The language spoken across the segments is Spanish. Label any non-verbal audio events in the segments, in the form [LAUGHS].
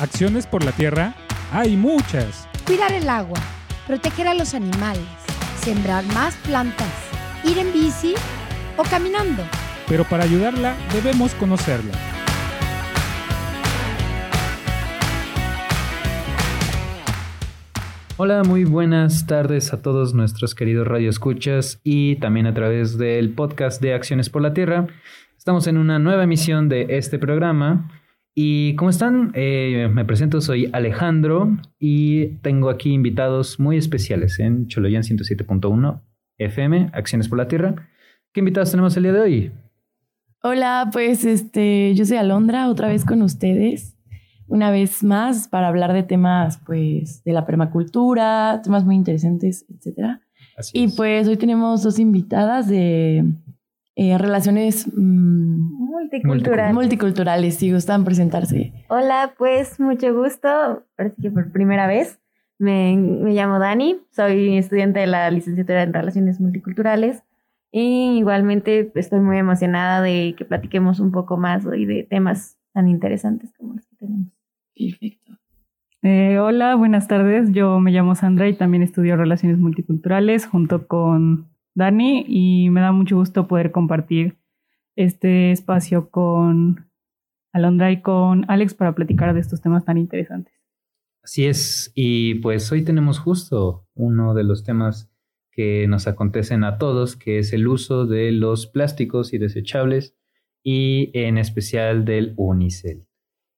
Acciones por la tierra hay muchas. Cuidar el agua, proteger a los animales, sembrar más plantas, ir en bici o caminando. Pero para ayudarla debemos conocerla. Hola, muy buenas tardes a todos nuestros queridos radioescuchas y también a través del podcast de Acciones por la Tierra. Estamos en una nueva emisión de este programa. Y ¿cómo están? Eh, me presento, soy Alejandro y tengo aquí invitados muy especiales en Choloyan 107.1 FM, Acciones por la Tierra. ¿Qué invitados tenemos el día de hoy? Hola, pues este, yo soy Alondra, otra vez con ustedes, una vez más para hablar de temas, pues, de la permacultura, temas muy interesantes, etcétera. Así Y es. pues hoy tenemos dos invitadas de eh, relaciones mm, Multicultural. multiculturales, si gustan presentarse. Hola, pues mucho gusto. Sí que por primera vez. Me, me llamo Dani, soy estudiante de la licenciatura en Relaciones Multiculturales y igualmente estoy muy emocionada de que platiquemos un poco más hoy de temas tan interesantes como los que tenemos. Perfecto. Eh, hola, buenas tardes. Yo me llamo Sandra y también estudio Relaciones Multiculturales junto con Dani y me da mucho gusto poder compartir este espacio con Alondra y con Alex para platicar de estos temas tan interesantes. Así es, y pues hoy tenemos justo uno de los temas que nos acontecen a todos, que es el uso de los plásticos y desechables y en especial del unicel.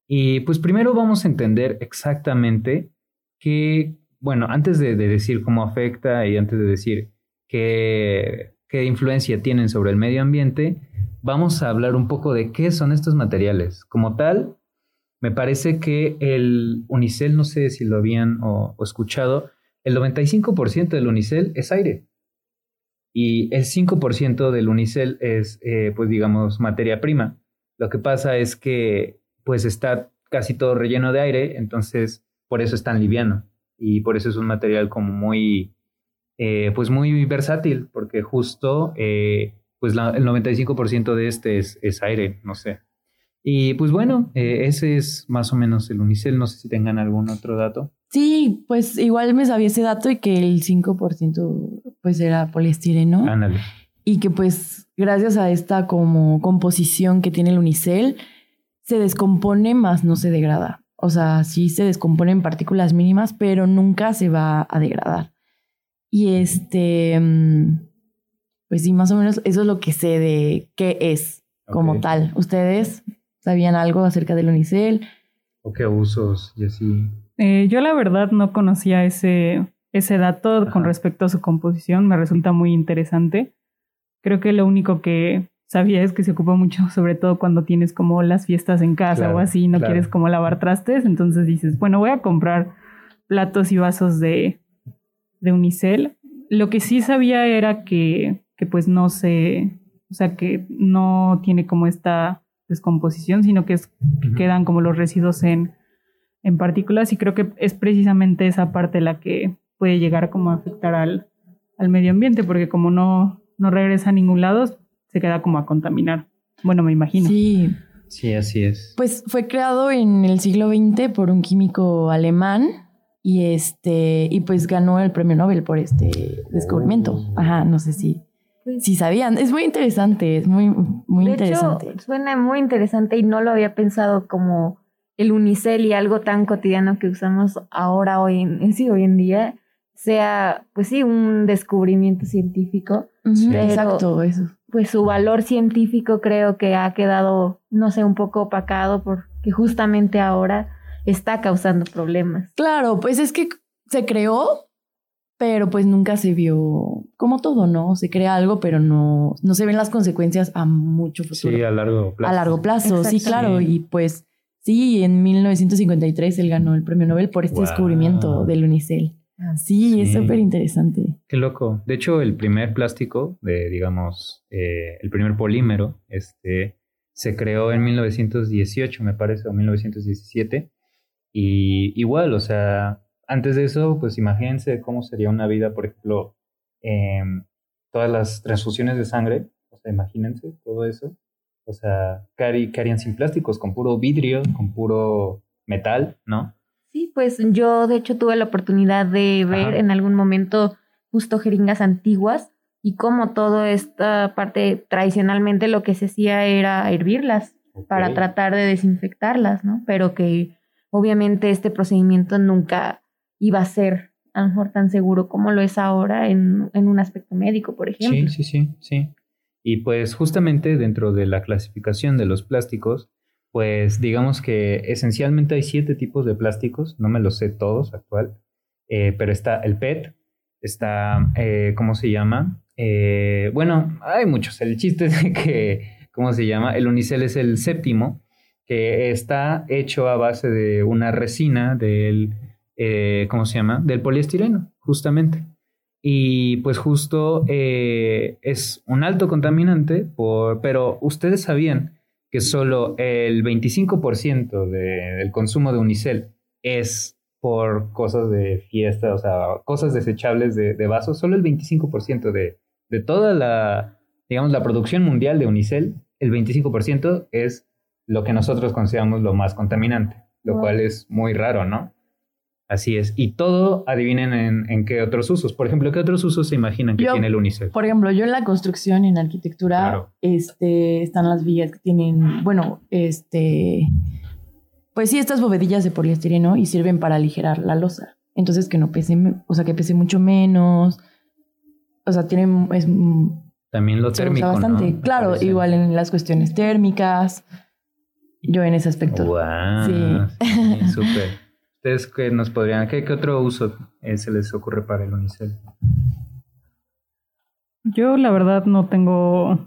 Y pues primero vamos a entender exactamente qué, bueno, antes de, de decir cómo afecta y antes de decir qué, qué influencia tienen sobre el medio ambiente, vamos a hablar un poco de qué son estos materiales. Como tal, me parece que el unicel, no sé si lo habían o, escuchado, el 95% del unicel es aire. Y el 5% del unicel es, eh, pues digamos, materia prima. Lo que pasa es que, pues está casi todo relleno de aire, entonces por eso es tan liviano. Y por eso es un material como muy, eh, pues muy versátil, porque justo, eh, pues la- el 95% de este es, es aire, no sé. Y pues bueno, eh, ese es más o menos el unicel. No sé si tengan algún otro dato. Sí, pues igual me sabía ese dato y que el 5% pues era poliestireno. Ándale. y que pues gracias a esta como composición que tiene el unicel se descompone más no se degrada. O sea, sí se descompone en partículas mínimas, pero nunca se va a degradar. Y este, mm, pues sí, más o menos eso es lo que sé de qué es como tal. ¿Ustedes sabían algo acerca del unicel? O qué usos y así. Eh, yo la verdad no conocía ese, ese dato Ajá. con respecto a su composición, me resulta muy interesante. Creo que lo único que sabía es que se ocupa mucho, [LAUGHS] sobre todo cuando tienes como las fiestas en casa Claro, o así, no claro. quieres como lavar trastes, entonces dices, bueno, voy a comprar platos y vasos de, de unicel. Lo que sí sabía era que, que pues no se, o sea, que no tiene como esta descomposición, sino que, es, que quedan como los residuos en, en partículas y creo que es precisamente esa parte la que puede llegar como a afectar al, al medio ambiente, porque como no, no regresa a ningún lado, se queda como a contaminar. Bueno, me imagino. Sí, Sí, así es. Pues fue creado en el siglo XX por un químico alemán y este y pues ganó el premio Nobel por este descubrimiento. Oh. Ajá, no sé si si sabían. Es muy interesante, es muy muy de interesante. hecho, suena muy interesante y no lo había pensado como el unicel y algo tan cotidiano que usamos ahora, hoy en, sí, hoy en día, sea, pues sí, un descubrimiento científico. Exacto, eso. Pues su valor científico creo que ha quedado, no sé, un poco opacado porque justamente ahora está causando problemas. Claro, pues es que se creó, pero pues nunca se vio como todo, ¿no? Se crea algo, pero no no se ven las consecuencias a mucho futuro. Sí, a largo plazo. a largo plazo, sí, claro. Sí. Y pues sí, en 1953 él ganó el premio Nobel por este Wow. descubrimiento del unicel. Sí, es súper interesante. Qué loco. De hecho, el primer plástico, de, digamos, eh, el primer polímero, este, se creó en 1918, me parece, o 1917. Y igual, o sea, antes de eso, pues imagínense cómo sería una vida, por ejemplo, em, todas las transfusiones de sangre, o sea, imagínense todo eso. O sea, ¿qué, harí- qué harían sin plásticos? Con puro vidrio, con puro metal, ¿no? Sí, pues yo de hecho tuve la oportunidad de ver Ajá. en algún momento justo jeringas antiguas y cómo toda esta parte tradicionalmente lo que se hacía era hervirlas para tratar de desinfectarlas, ¿no? Pero que obviamente este procedimiento nunca iba a ser a tan seguro como lo es ahora en, en un aspecto médico, por ejemplo. Sí, sí, sí, sí. Y pues justamente dentro de la clasificación de los plásticos, pues digamos que esencialmente hay siete tipos de plásticos, no me los sé todos actual, eh, pero está el PET, está, eh, ¿cómo se llama? Eh, bueno, hay muchos, el chiste es [LAUGHS] que, ¿cómo se llama? El unicel es el séptimo, que está hecho a base de una resina del, eh, ¿cómo se llama? Del poliestireno, justamente. Y pues justo eh, es un alto contaminante, por, pero ustedes sabían que solo el 25% de- del consumo de unicel es por cosas de fiesta, o sea, cosas desechables de, de vasos, solo el 25% de, de toda la, digamos, la producción mundial de unicel, el 25% es lo que nosotros consideramos lo más contaminante, lo Wow. cual es muy raro, ¿no? Así es. Y todo, adivinen en, en qué otros usos. Por ejemplo, ¿qué otros usos se imaginan que Yo- tiene el unicel? Por ejemplo, yo en la construcción, en arquitectura, Claro. este, están las vigas que tienen, bueno, este, pues sí, estas bovedillas de poliestireno y sirven para aligerar la losa. Entonces que no pese, o sea, que pese mucho menos. O sea, tienen, es, También lo se usa térmico, bastante. ¿no? Claro, igual en las cuestiones térmicas. Yo en ese aspecto. Guau, Sí. sí, [LAUGHS] súper. ¿Ustedes qué nos podrían, qué, qué otro uso eh, se les ocurre para el unicel? Yo la verdad no tengo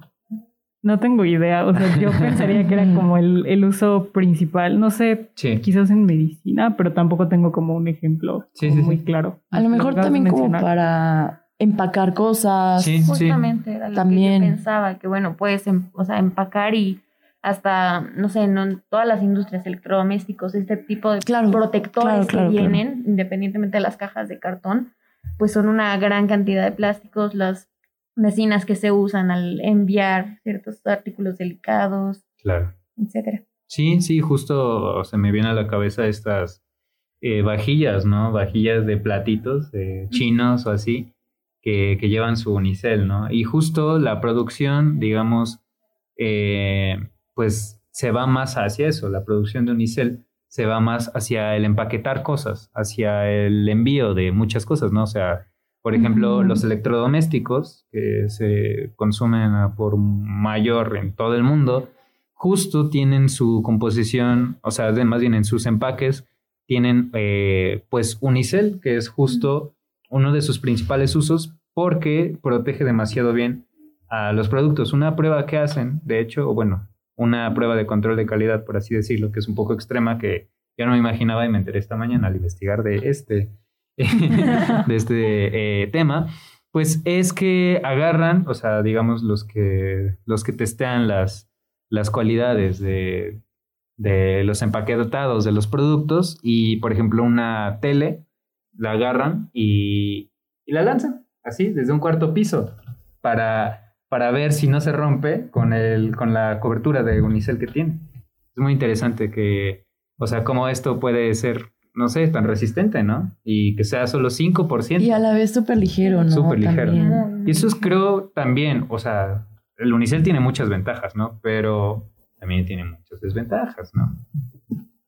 no tengo idea, o sea, yo [LAUGHS] pensaría que era como el, el uso principal, no sé, Sí. quizás en medicina, pero tampoco tengo como un ejemplo Sí, como sí, muy sí. claro. A lo mejor también como para empacar cosas. Sí, sí. Justamente era lo También. que yo pensaba, que bueno, puedes em- o sea, empacar y hasta, no sé, no en todas las industrias electrodomésticos, este tipo de Claro, protectores claro, claro, que claro. vienen, independientemente de las cajas de cartón, pues son una gran cantidad de plásticos, las resinas que se usan al enviar ciertos artículos delicados, Claro. etcétera. Sí, sí, justo se me viene a la cabeza estas eh, vajillas, ¿no? Vajillas de platitos chinos o así, que, que llevan su unicel, ¿no? Y justo la producción, digamos, eh, pues se va más hacia eso, la producción de unicel se va más hacia el empaquetar cosas, hacia el envío de muchas cosas, ¿no? O sea, por ejemplo, los electrodomésticos que se consumen por mayor en todo el mundo, justo tienen su composición, o sea, más bien en sus empaques, tienen eh, pues unicel, que es justo uno de sus principales usos porque protege demasiado bien a los productos. Una prueba que hacen, de hecho, o bueno, una prueba de control de calidad, por así decirlo, que es un poco extrema, que yo no me imaginaba y me enteré esta mañana al investigar de este, [LAUGHS] de este eh, tema, pues es que agarran, o sea, digamos, los que, los que testean las, las cualidades de, de los empaquetados de los productos y, por ejemplo, una tele, la agarran y, y la lanzan, así, desde un cuarto piso, para, para ver si no se rompe con, el, con la cobertura de unicel que tiene. Es muy interesante que, o sea, cómo esto puede ser, no sé, tan resistente, ¿no? Y que sea solo 5%. Y a la vez súper ligero, ¿no? Súper ligero. Y eso es, creo, también, o sea, el unicel tiene muchas ventajas, ¿no? Pero también tiene muchas desventajas, ¿no?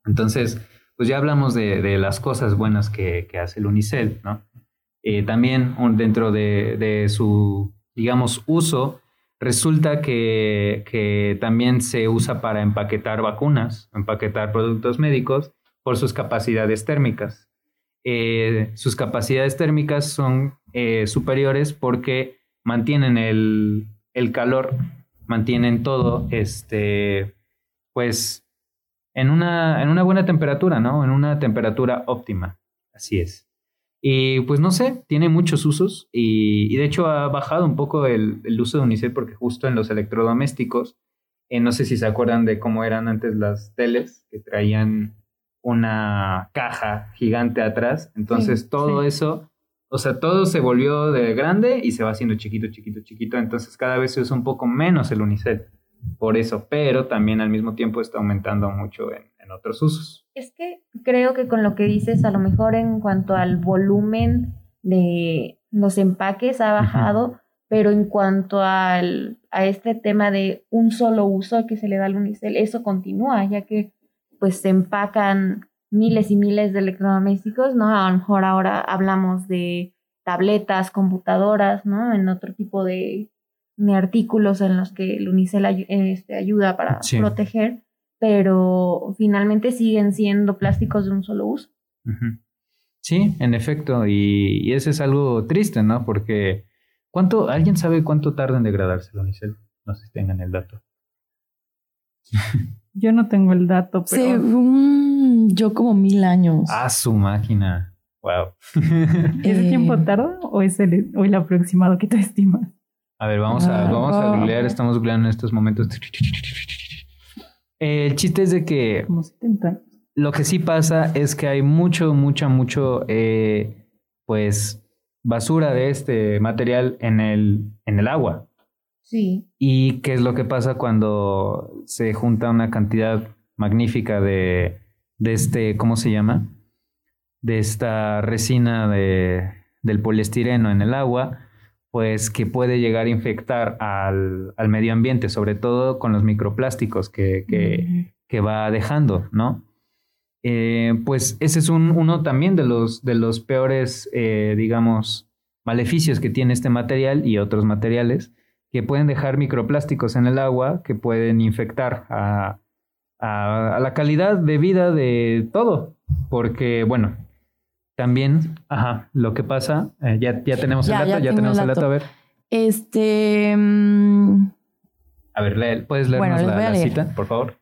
Entonces, pues ya hablamos de, de las cosas buenas que, que hace el unicel, ¿no? Eh, también un- dentro de, de su, digamos, uso, resulta que, que también se usa para empaquetar vacunas, empaquetar productos médicos por sus capacidades térmicas. Eh, sus capacidades térmicas son eh, superiores porque mantienen el, el calor, mantienen todo, este, pues, en una, en una buena temperatura, ¿no? En una temperatura óptima. Así es. Y pues no sé, tiene muchos usos y, y de hecho ha bajado un poco el, el uso de unicel porque justo en los electrodomésticos, eh, no sé si se acuerdan de cómo eran antes las teles, que traían una caja gigante atrás, entonces Sí, todo sí. eso, o sea, todo se volvió de grande y se va haciendo chiquito, chiquito, chiquito, entonces cada vez se usa un poco menos el unicel. Por eso, pero también al mismo tiempo está aumentando mucho en, en otros usos. Es que creo que con lo que dices, a lo mejor en cuanto al volumen de los empaques ha bajado, pero en cuanto al, a este tema de un solo uso que se le da al unicel, eso continúa, ya que pues se empacan miles y miles de electrodomésticos, ¿no? A lo mejor ahora hablamos de tabletas, computadoras, ¿no? En otro tipo de artículos en los que el unicel ay- este, ayuda para Sí. proteger, pero finalmente siguen siendo plásticos de un solo uso. Sí, en efecto, y, y eso es algo triste, ¿no? Porque ¿cuánto, ¿alguien sabe cuánto tarda en degradarse el unicel? No sé si tengan el dato. [LAUGHS] Yo no tengo el dato, pero Según yo, como mil años. Ah, su máquina. Wow. [LAUGHS] ¿ese Eh, tiempo tarda o es el, o el aproximado que tú estimas? A ver, vamos a, Ah, vamos a oh. googlear, estamos googleando en estos momentos. El chiste es de que Como 70 años. lo que sí pasa es que hay mucho, mucha, mucho, eh, pues, basura de este material en el, en el agua. Sí. ¿Y qué es lo que pasa cuando se junta una cantidad magnífica de, de este, ¿cómo se llama? De esta resina de, del poliestireno en el agua, pues que puede llegar a infectar al, al medio ambiente, sobre todo con los microplásticos que, que, que va dejando, ¿no? Eh, pues ese es un, uno también de los, de los peores, eh, digamos, maleficios que tiene este material y otros materiales que pueden dejar microplásticos en el agua, que pueden infectar a, a- a la calidad de vida de todo. Porque, bueno, también, ajá, lo que pasa, eh, ya, ya tenemos Ya, el dato, ya, tenemos el el dato, a ver. Este. mm, A ver, lee- ¿puedes leernos Bueno, la, la leer. cita, por favor?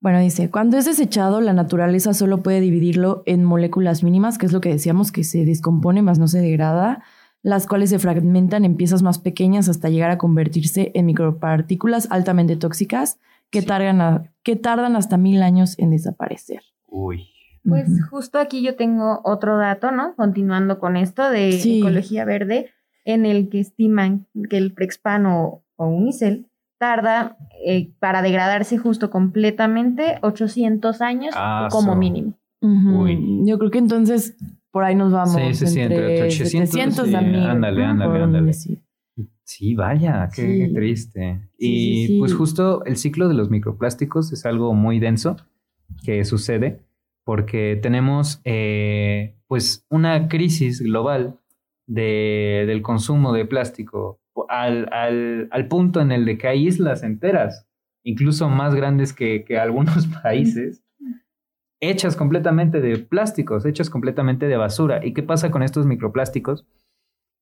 Bueno, dice, cuando es desechado, la naturaleza solo puede dividirlo en moléculas mínimas, que es lo que decíamos, que se descompone más no se degrada, las cuales se fragmentan en piezas más pequeñas hasta llegar a convertirse en micropartículas altamente tóxicas que, Sí. tardan, a- que tardan hasta mil años en desaparecer. Uy. Pues justo aquí yo tengo otro dato, ¿no? Continuando con esto de Sí. ecología verde, en el que estiman que el Prexpan o, o Unicel tarda eh, para degradarse justo completamente 800 años Ah, como so. mínimo. Yo creo que entonces por ahí nos vamos. Sí, sí, sí, entre 800 700 y- a 1000, ándale, ándale, Por ándale. Sí, vaya, qué Sí. triste. Sí, y sí, sí. pues justo el ciclo de los microplásticos es algo muy denso que sucede porque tenemos eh, pues una crisis global de- del consumo de plástico al, al- al punto en el de que hay islas enteras, incluso más grandes que, que algunos [LAUGHS] países, hechas completamente de plásticos, hechas completamente de basura. ¿Y qué pasa con estos microplásticos?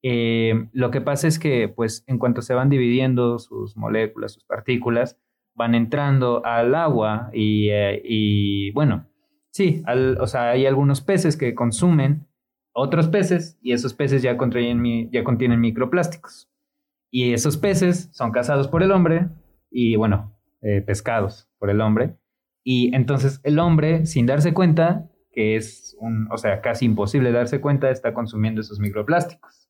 Eh, lo que pasa es que, pues, en cuanto se van dividiendo sus moléculas, sus partículas, van entrando al agua y, eh, y, bueno, sí, al- o sea, hay algunos peces que consumen otros peces y esos peces ya, contraen ya contienen microplásticos. Y esos peces son cazados por el hombre y, bueno, eh, pescados por el hombre. Y entonces el hombre, sin darse cuenta, que es un, o sea, casi imposible darse cuenta, está consumiendo esos microplásticos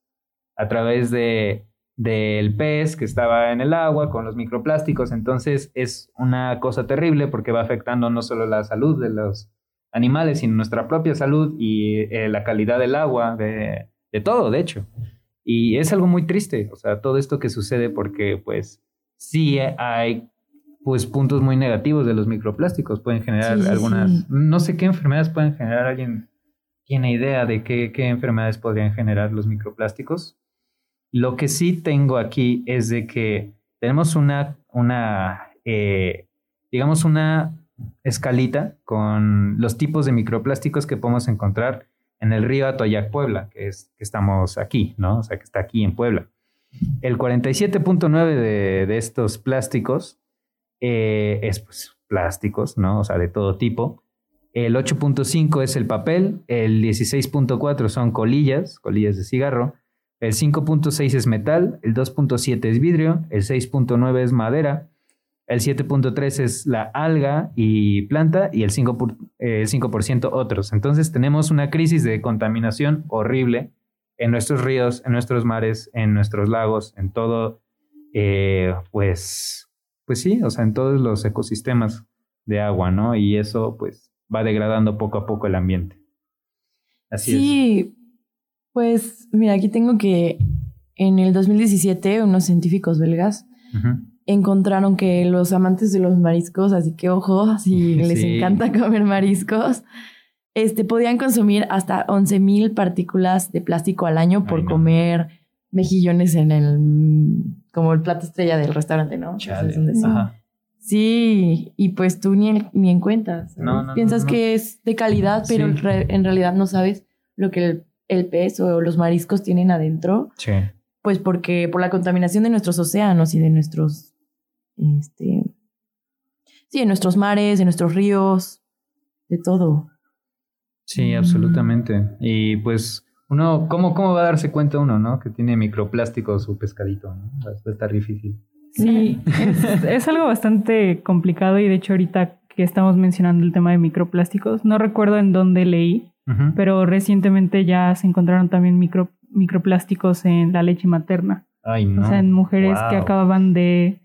a través de del pez que estaba en el agua con los microplásticos. Entonces es una cosa terrible porque va afectando no solo la salud de los animales, sino nuestra propia salud y eh, la calidad del agua, de, de todo, de hecho. Y es algo muy triste, o sea, todo esto que sucede porque pues sí hay pues puntos muy negativos de los microplásticos, pueden generar Sí, algunas, sí. no sé qué enfermedades pueden generar, alguien tiene idea de qué, qué enfermedades podrían generar los microplásticos. Lo que sí tengo aquí es de que tenemos una, una eh, digamos, una escalita con los tipos de microplásticos que podemos encontrar en el río Atoyac, Puebla, que es que estamos aquí, ¿no? O sea, que está aquí en Puebla. El 47.9 de, de estos plásticos eh, es pues plásticos, ¿no? O sea, de todo tipo. El 8.5 es el papel, el 16.4 son colillas, colillas de cigarro, el 5.6 es metal, el 2.7 es vidrio, el 6.9 es madera, el 7.3 es la alga y planta y el 5%, por- eh, el 5% otros. Entonces tenemos una crisis de contaminación horrible en nuestros ríos, en nuestros mares, en nuestros lagos, en todo, eh, pues, pues sí, o sea, en todos los ecosistemas de agua, ¿no? Y eso pues va degradando poco a poco el ambiente. Así sí, pues mira, aquí tengo que en el 2017 unos científicos belgas encontraron que los amantes de los mariscos, así que ojo, si [LAUGHS] les encanta comer mariscos, este, podían consumir hasta 11.000 partículas de plástico al año por comer mejillones en el, como el plato estrella del restaurante, ¿no? Sí, y pues tú ni, ni en cuenta. Piensas que es de calidad, pero en realidad no sabes lo que el, el, pez o los mariscos tienen adentro. Sí. Pues porque por la contaminación de nuestros océanos y de nuestros, este, sí, de nuestros mares, de nuestros ríos, de todo. Sí, absolutamente. Y pues uno, ¿cómo, ¿cómo va a darse cuenta uno, no? Que tiene microplásticos su pescadito, ¿no? Va a estar difícil. Sí, es, algo bastante complicado y de hecho ahorita que estamos mencionando el tema de microplásticos, no recuerdo en dónde leí, pero recientemente ya se encontraron también micro, microplásticos en la leche materna. Ay, no. O sea, en mujeres que acababan de,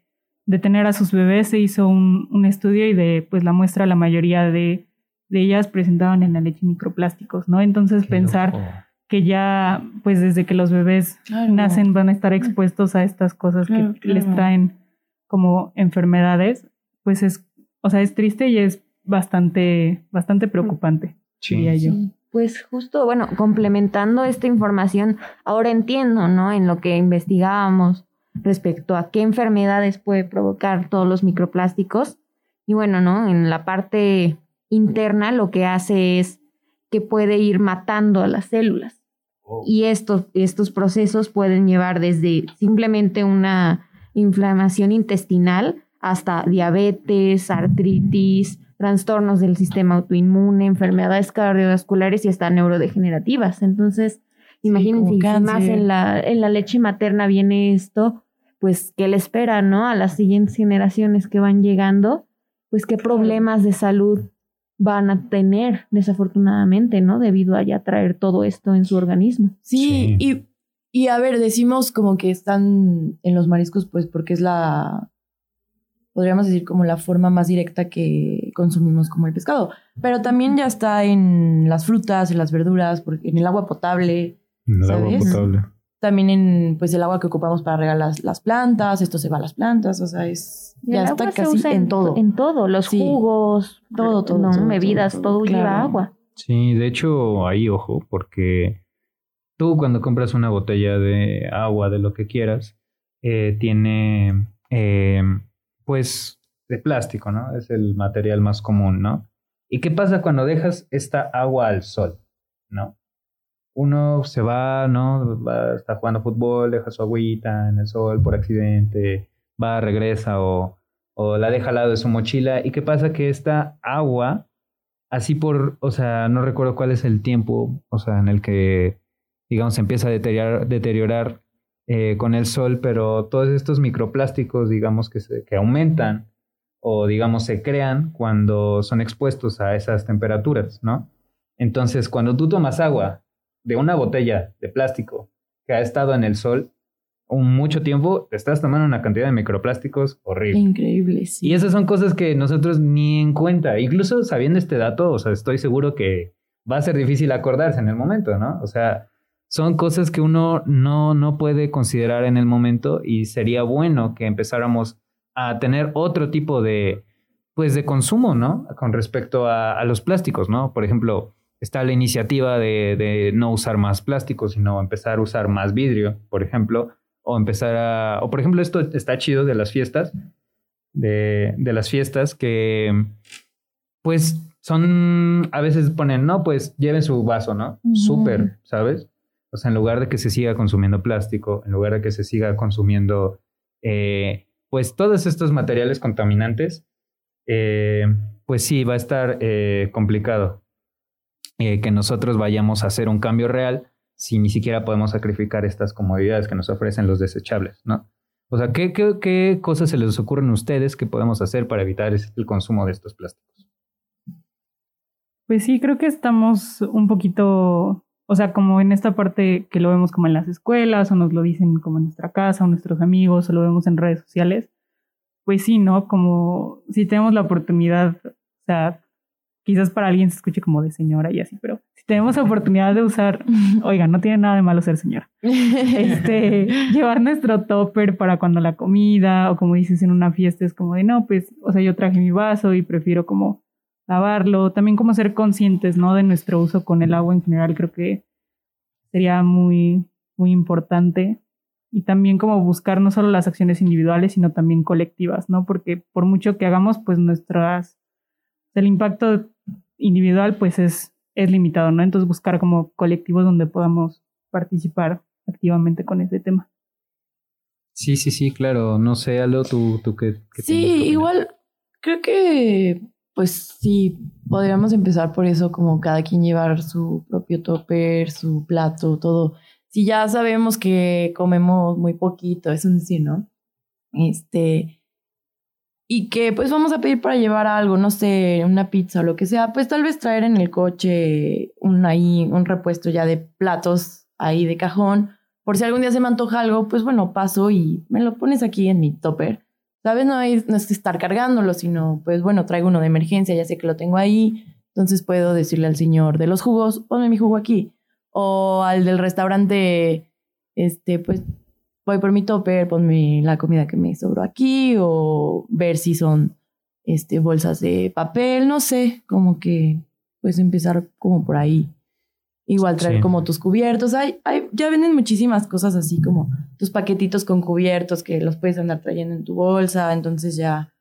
de, tener a sus bebés se hizo un, un, estudio y de pues la muestra la mayoría de, de ellas presentaban en la leche microplásticos, ¿no? Entonces pensar que ya pues desde que los bebés nacen van a estar expuestos a estas cosas que les traen como enfermedades, pues es, o sea, es triste y es bastante, bastante preocupante, diría yo. Pues justo, bueno, complementando esta información, ahora entiendo, ¿no? En lo que investigábamos respecto a qué enfermedades puede provocar todos los microplásticos. Y bueno, ¿no? En la parte interna lo que hace es que puede ir matando a las células. Oh. Y estos, estos procesos pueden llevar desde simplemente una inflamación intestinal hasta diabetes, artritis, trastornos del sistema autoinmune, enfermedades cardiovasculares y hasta neurodegenerativas. Entonces, imagínense, más en la, en la leche materna viene esto, pues, ¿qué le espera, no? A las siguientes generaciones que van llegando, pues, ¿qué problemas de salud van a tener, desafortunadamente, ¿no? Debido a ya traer todo esto en su organismo. Sí, Y, y a ver, decimos como que están en los mariscos, pues porque es la, podríamos decir como la forma más directa que consumimos como el pescado. Pero también ya está en las frutas, en las verduras, porque en el agua potable. En el agua potable también en pues el agua que ocupamos para regar las, las plantas, esto se va a las plantas, o sea, es ya está casi en, todo. En todo, los jugos, todo, todo, bebidas, todo, lleva agua. Sí, de hecho, ahí ojo, porque tú cuando compras una botella de agua, de lo que quieras, eh, tiene, eh, pues, de plástico, ¿no? Es el material más común, ¿no? ¿Y qué pasa cuando dejas esta agua al sol, ¿no? Uno se va, ¿no? Va, está jugando fútbol, deja su agüita en el sol por accidente, va, regresa o, o la deja al lado de su mochila. ¿Y qué pasa? Que esta agua, así por, o sea, no recuerdo cuál es el tiempo, o sea, en el que, digamos, se empieza a deteriorar, deteriorar eh, con el sol, pero todos estos microplásticos, digamos, que, se, que aumentan o, digamos, se crean cuando son expuestos a esas temperaturas, ¿no? Entonces, cuando tú tomas agua de una botella de plástico que ha estado en el sol un mucho tiempo, te estás tomando una cantidad de microplásticos horrible. Increíble, sí. Y esas son cosas que nosotros ni en cuenta. Incluso sabiendo este dato, o sea, estoy seguro que va a ser difícil acordarse en el momento, ¿no? O sea, son cosas que uno no, no puede considerar en el momento y sería bueno que empezáramos a tener otro tipo de, pues, de consumo, ¿no? Con respecto a, a los plásticos, ¿no? Por ejemplo, está la iniciativa de, no usar más plástico, sino empezar a usar más vidrio, por ejemplo, o empezar a, o por ejemplo, esto está chido de las fiestas, de, las fiestas que, pues, son, a veces ponen, no, pues lleven su vaso, ¿no? Súper, ¿sabes? O sea, en lugar de que se siga consumiendo plástico, en lugar de que se siga consumiendo, eh, pues, todos estos materiales contaminantes, eh, pues sí, va a estar eh, complicado. Eh, que nosotros vayamos a hacer un cambio real si ni siquiera podemos sacrificar estas comodidades que nos ofrecen los desechables, ¿no? O sea, ¿qué, qué, cosas se les ocurren a ustedes que podemos hacer para evitar el consumo de estos plásticos? Pues sí, creo que estamos un poquito, o sea, como en esta parte que lo vemos como en las escuelas o nos lo dicen como en nuestra casa o nuestros amigos o lo vemos en redes sociales, pues sí, ¿no? Como si tenemos la oportunidad, o sea, quizás para alguien se escuche como de señora y así, pero si tenemos oportunidad de usar, [LAUGHS] oiga, no tiene nada de malo ser señora, este, [LAUGHS] llevar nuestro topper para cuando la comida o como dices en una fiesta es como de, no, pues, o sea, yo traje mi vaso y prefiero como lavarlo, también como ser conscientes, ¿no? De nuestro uso con el agua en general, creo que sería muy, muy importante. Y también como buscar no solo las acciones individuales, sino también colectivas, ¿no? Porque por mucho que hagamos, pues nuestras, el impacto individual pues es, es limitado, ¿no? Entonces buscar como colectivos donde podamos participar activamente con ese tema. Sí, sí, sí, claro. No sé, Alo, tú, tú qué. qué Sí, igual creo que pues sí, podríamos empezar por eso, como cada quien llevar su propio topper, su plato, todo. Si ya sabemos que comemos muy poquito, es un sí, ¿no? Este, y que pues vamos a pedir para llevar algo, no sé, una pizza o lo que sea, pues tal vez traer en el coche un ahí, un repuesto ya de platos ahí de cajón, por si algún día se me antoja algo, pues bueno, paso y me lo pones aquí en mi topper. ¿Sabes? No, hay, no es estar cargándolo, sino pues bueno, traigo uno de emergencia, ya sé que lo tengo ahí, entonces puedo decirle al señor de los jugos, ponme mi jugo aquí. O al del restaurante, este, pues voy por mi topper, ponme la comida que me sobró aquí, o ver si son este, bolsas de papel, no sé, como que pues empezar como por ahí. Igual traer Sí. como tus cubiertos. Hay, hay, ya venden muchísimas cosas así como tus paquetitos con cubiertos que los puedes andar trayendo en tu bolsa. Entonces ya,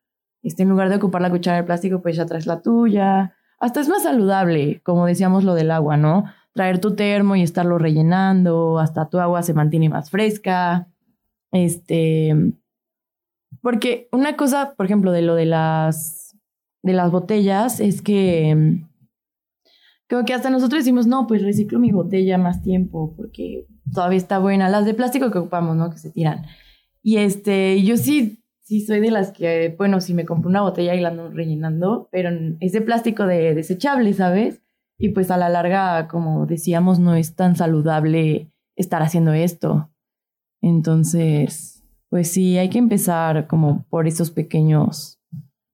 este, en lugar de ocupar la cuchara de plástico, pues ya traes la tuya. Hasta es más saludable, como decíamos lo del agua, ¿no? Traer tu termo y estarlo rellenando, hasta tu agua se mantiene más fresca. Este, porque una cosa, por ejemplo, de lo de las, de las botellas es que mm, como que hasta nosotros decimos, no, pues reciclo mi botella más tiempo porque todavía está buena. Las de plástico que ocupamos, ¿no? Que se tiran. Y este, yo sí, sí soy de las que, bueno, si me compro una botella y la ando rellenando, pero es de plástico de desechable, ¿sabes? Y pues a la larga, como decíamos, no es tan saludable estar haciendo esto. Entonces, pues sí, hay que empezar como por esos pequeños,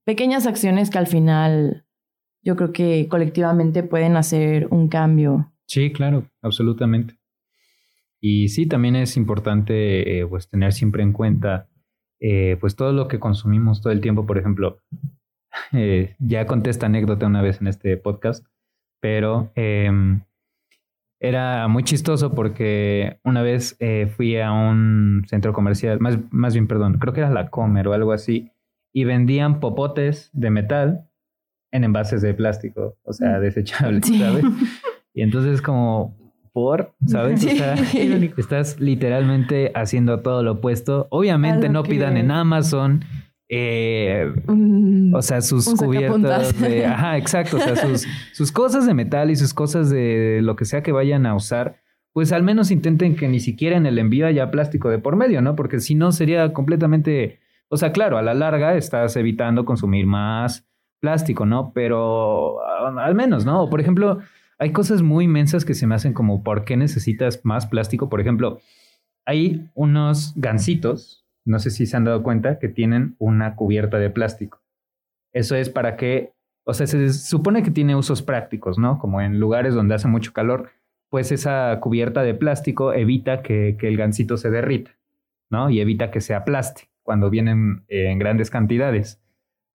pequeñas acciones que al final yo creo que colectivamente pueden hacer un cambio. Sí, claro, absolutamente. Y sí, también es importante eh, pues tener siempre en cuenta eh, pues todo lo que consumimos todo el tiempo. Por ejemplo, [LAUGHS] eh, ya conté esta anécdota una vez en este podcast, pero em, era muy chistoso porque una vez eh, fui a un centro comercial, más, más bien, perdón, creo que era la Comer o algo así, y vendían popotes de metal en envases de plástico, o sea, desechables, Sí. ¿sabes? [LAUGHS] Y entonces como por, ¿sabes? O Sí. sea, [LAUGHS] estás literalmente haciendo todo lo opuesto. Obviamente no que- pidan en Amazon, eh, Un- o sea, sus cubiertas de... [LAUGHS] Ajá, exacto. O sea, sus, sus cosas de metal y sus cosas de lo que sea que vayan a usar, pues al menos intenten que ni siquiera en el envío haya plástico de por medio, ¿no? Porque si no sería completamente... O sea, claro, a la larga estás evitando consumir más plástico, ¿no? Pero ah, al menos, ¿no? Por ejemplo, hay cosas muy inmensas que se me hacen como, ¿por qué necesitas más plástico? Por ejemplo, hay unos gancitos, no sé si se han dado cuenta, que tienen una cubierta de plástico. Eso es para que, o sea, se supone que tiene usos prácticos, ¿no? Como en lugares donde hace mucho calor, pues esa cubierta de plástico evita que, que el gansito se derrita, ¿no? Y evita que se aplaste cuando vienen en grandes cantidades.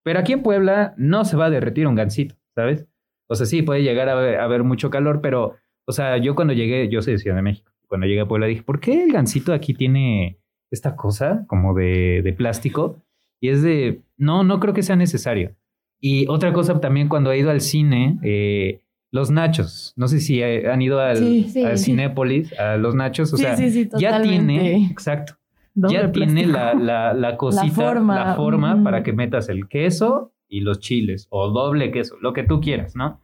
Pero aquí en Puebla no se va a derretir un gansito, ¿sabes? O sea, sí, puede llegar a haber mucho calor, pero, o sea, yo cuando llegué, yo soy de Ciudad de México, cuando llegué a Puebla dije, ¿por qué el gansito aquí tiene esta cosa como de, de plástico? Y es de, no, no creo que sea necesario. Y otra cosa también cuando he ido al cine, eh, los nachos, no sé si han ido al, Sí, sí. al Cinépolis, a los nachos, o Sí, sea, sí, sí, ya tiene, exacto, ya tiene la, la, la cosita, la forma, forma, ujú. para que metas el queso y los chiles, o doble queso, lo que tú quieras, ¿no?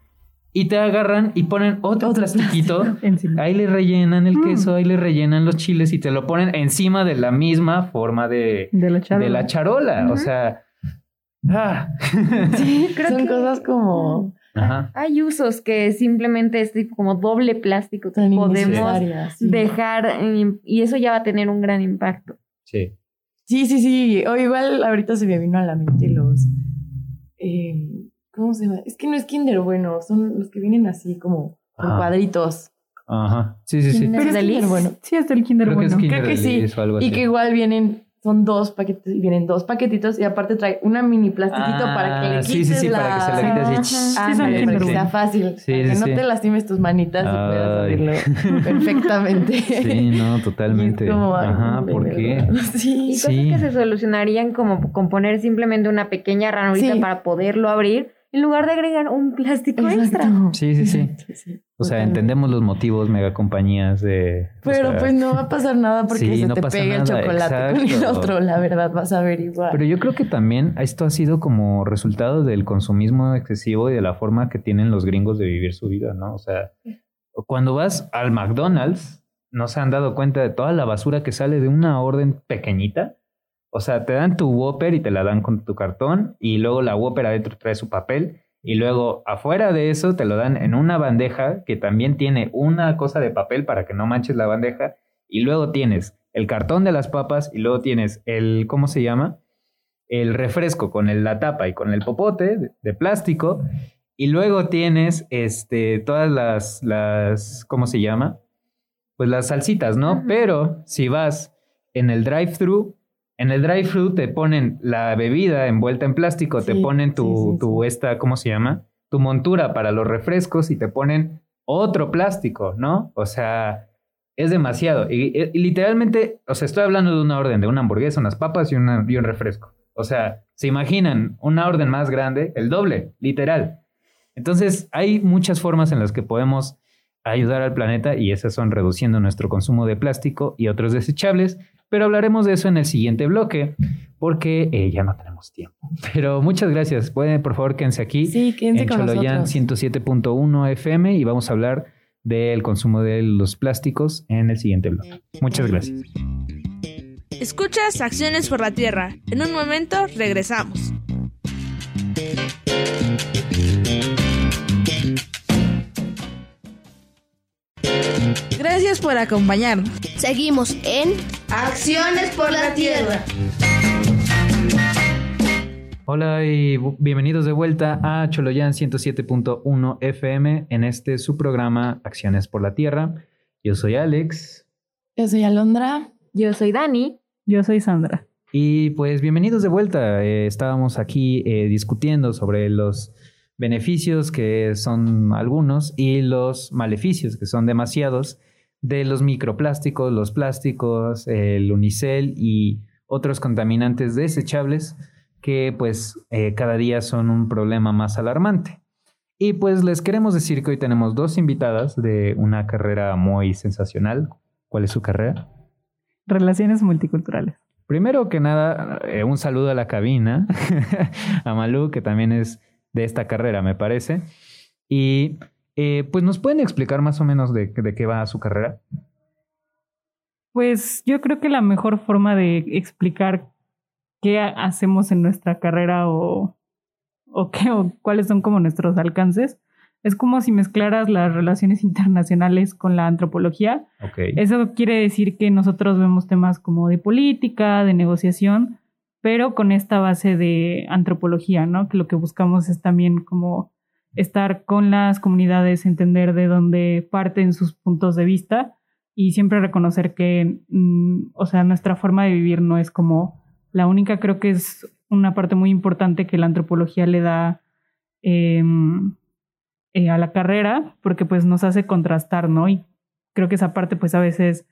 Y te agarran y ponen otro, Otro plastiquito, [LAUGHS] Encima. ahí le rellenan el Mm. queso, ahí le rellenan los chiles y te lo ponen encima de la misma forma de, De la charola. de la charola, o sea... Ah. [LAUGHS] Sí, Creo son que- cosas como Ajá. Hay usos que simplemente es tipo como doble plástico que tan podemos sí. dejar y eso ya va a tener un gran impacto. Sí. Sí, sí, sí. O igual ahorita se me vino a la mente los. eh, ¿Cómo se llama? Es que no es Kinder bueno, son los que vienen así como con cuadritos. Ajá. Sí, sí, sí. Pero es. Kinder bueno. Sí, es del Kinder Creo que es bueno. Kinder Creo que sí. Delice o algo Y que igual vienen, son dos paquetes, vienen dos paquetitos y aparte trae una mini plastiquito para que le Ah, quites sí, sí, sí, la... para que se le quite así. Ajá. ch- Sí, son para que sea fácil. Sí, para que sí, no sí. te lastimes tus manitas y puedas abrirlo [LAUGHS] perfectamente. Sí, no, totalmente. como, Ajá, ¿por qué? [LAUGHS] Sí. Y cosas Sí. que se solucionarían como con poner simplemente una pequeña ranurita Sí. para poderlo abrir, en lugar de agregar un plástico extra. Sí, sí, sí. O sea, entendemos los motivos, megacompañías de. o Pero sea, pues no va a pasar nada porque Sí, se no te pasa pegue el chocolate con el otro, la verdad, vas a ver igual. Pero yo creo que también esto ha sido como resultado del consumismo excesivo y de la forma que tienen los gringos de vivir su vida, ¿no? O sea, cuando vas al McDonald's, no se han dado cuenta de toda la basura que sale de una orden pequeñita. O sea, te dan tu Whopper y te la dan con tu cartón y luego la Whopper adentro trae su papel y luego afuera de eso te lo dan en una bandeja que también tiene una cosa de papel para que no manches la bandeja y luego tienes el cartón de las papas y luego tienes el, ¿cómo se llama? El refresco con el- la tapa y con el popote de, de plástico y luego tienes este, todas las, las, ¿cómo se llama? Pues las salsitas, ¿no? Pero si vas en el drive-thru, en el drive-thru te ponen la bebida envuelta en plástico, te ponen tu, sí, sí, tu esta, ¿cómo se llama? Tu montura para los refrescos y te ponen otro plástico, ¿no? O sea, es demasiado. Y, y- y literalmente, o sea, estoy hablando de una orden, de una hamburguesa, unas papas y, una- y un refresco. O sea, ¿se imaginan una orden más grande? El doble, literal. Entonces, hay muchas formas en las que podemos ayudar al planeta y esas son reduciendo nuestro consumo de plástico y otros desechables, pero hablaremos de eso en el siguiente bloque porque eh, ya no tenemos tiempo. Pero muchas gracias. Pueden, por favor, quédense aquí Sí, quédense en con Choloyan nosotros. 107.1 FM y vamos a hablar del consumo de los plásticos en el siguiente bloque. Muchas gracias. Escuchas Acciones por la Tierra. En un momento regresamos. Gracias por acompañarnos. Seguimos en Acciones por la Tierra. Hola y bienvenidos de vuelta a Choloyan 107.1 FM en este su programa Acciones por la Tierra. Yo soy Alex Yo soy Alondra. Yo soy Dani. Yo soy Sandra. y pues bienvenidos de vuelta. Eh, estábamos aquí eh, discutiendo sobre los beneficios que son algunos y los maleficios que son demasiados de los microplásticos, los plásticos, el unicel y otros contaminantes desechables que pues eh, cada día son un problema más alarmante. Y pues les queremos decir que hoy tenemos dos invitadas de una carrera muy sensacional. ¿Cuál es su carrera? Relaciones multiculturales. Primero que nada, eh, un saludo a la cabina, [LAUGHS] a Malú, que también es de esta carrera, me parece. Y eh, pues nos pueden explicar más o menos de, de qué va su carrera. Pues yo creo que la mejor forma de explicar qué ha- hacemos en nuestra carrera o, o, qué, o cuáles son como nuestros alcances es como si mezclaras las relaciones internacionales con la antropología. Ok. Eso quiere decir que nosotros vemos temas como de política, de negociación, pero con esta base de antropología, ¿no? Que lo que buscamos es también como estar con las comunidades, entender de dónde parten sus puntos de vista y siempre reconocer que, mm, o sea, nuestra forma de vivir no es como la única, creo que es una parte muy importante que la antropología le da em, eh, a la carrera, porque pues nos hace contrastar, ¿no? Y creo que esa parte pues a veces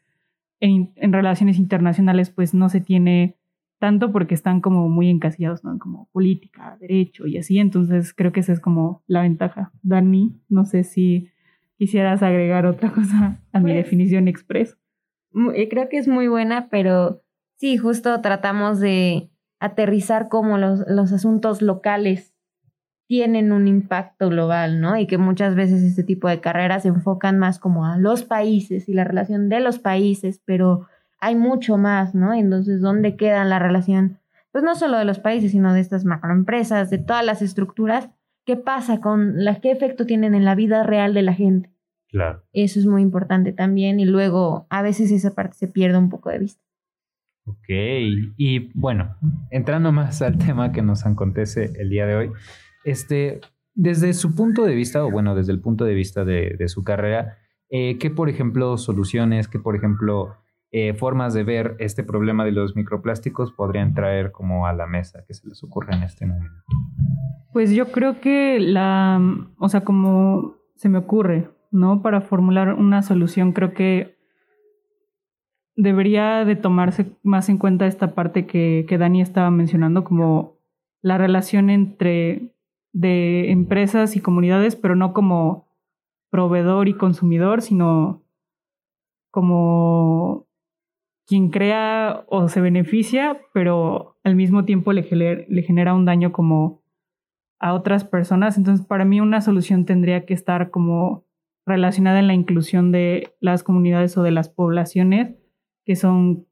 en, en relaciones internacionales pues no se tiene tanto porque están como muy encasillados, ¿no? Como política, derecho y así, entonces creo que esa es como la ventaja. Dani, no sé si quisieras agregar otra [LAUGHS] cosa a mi Pues- definición express. Eh, Creo que es muy buena, pero sí, justo tratamos de aterrizar cómo los, los asuntos locales tienen un impacto global, ¿no? Y que muchas veces este tipo de carreras se enfocan más como a los países y la relación de los países, pero hay mucho más, ¿no? Entonces, ¿dónde queda la relación? Pues no solo de los países, sino de estas macroempresas, de todas las estructuras. ¿Qué pasa con la, qué efecto tienen en la vida real de la gente? Claro. Eso es muy importante también y luego a veces esa parte se pierde un poco de vista. Ok, y bueno, entrando más al tema que nos acontece el día de hoy, este, desde su punto de vista, o bueno, desde el punto de vista de, de su carrera, eh, ¿qué, por ejemplo, soluciones, qué, por ejemplo, eh, formas de ver este problema de los microplásticos podrían traer como a la mesa que se les ocurre en este momento? Pues yo creo que la, o sea, como se me ocurre, ¿no? Para formular una solución, creo que debería de tomarse más en cuenta esta parte que, que Dani estaba mencionando, como la relación entre de empresas y comunidades, pero no como proveedor y consumidor, sino como quien crea o se beneficia, pero al mismo tiempo le, genera un daño como a otras personas. Entonces, para mí una solución tendría que estar como relacionada en la inclusión de las comunidades o de las poblaciones que son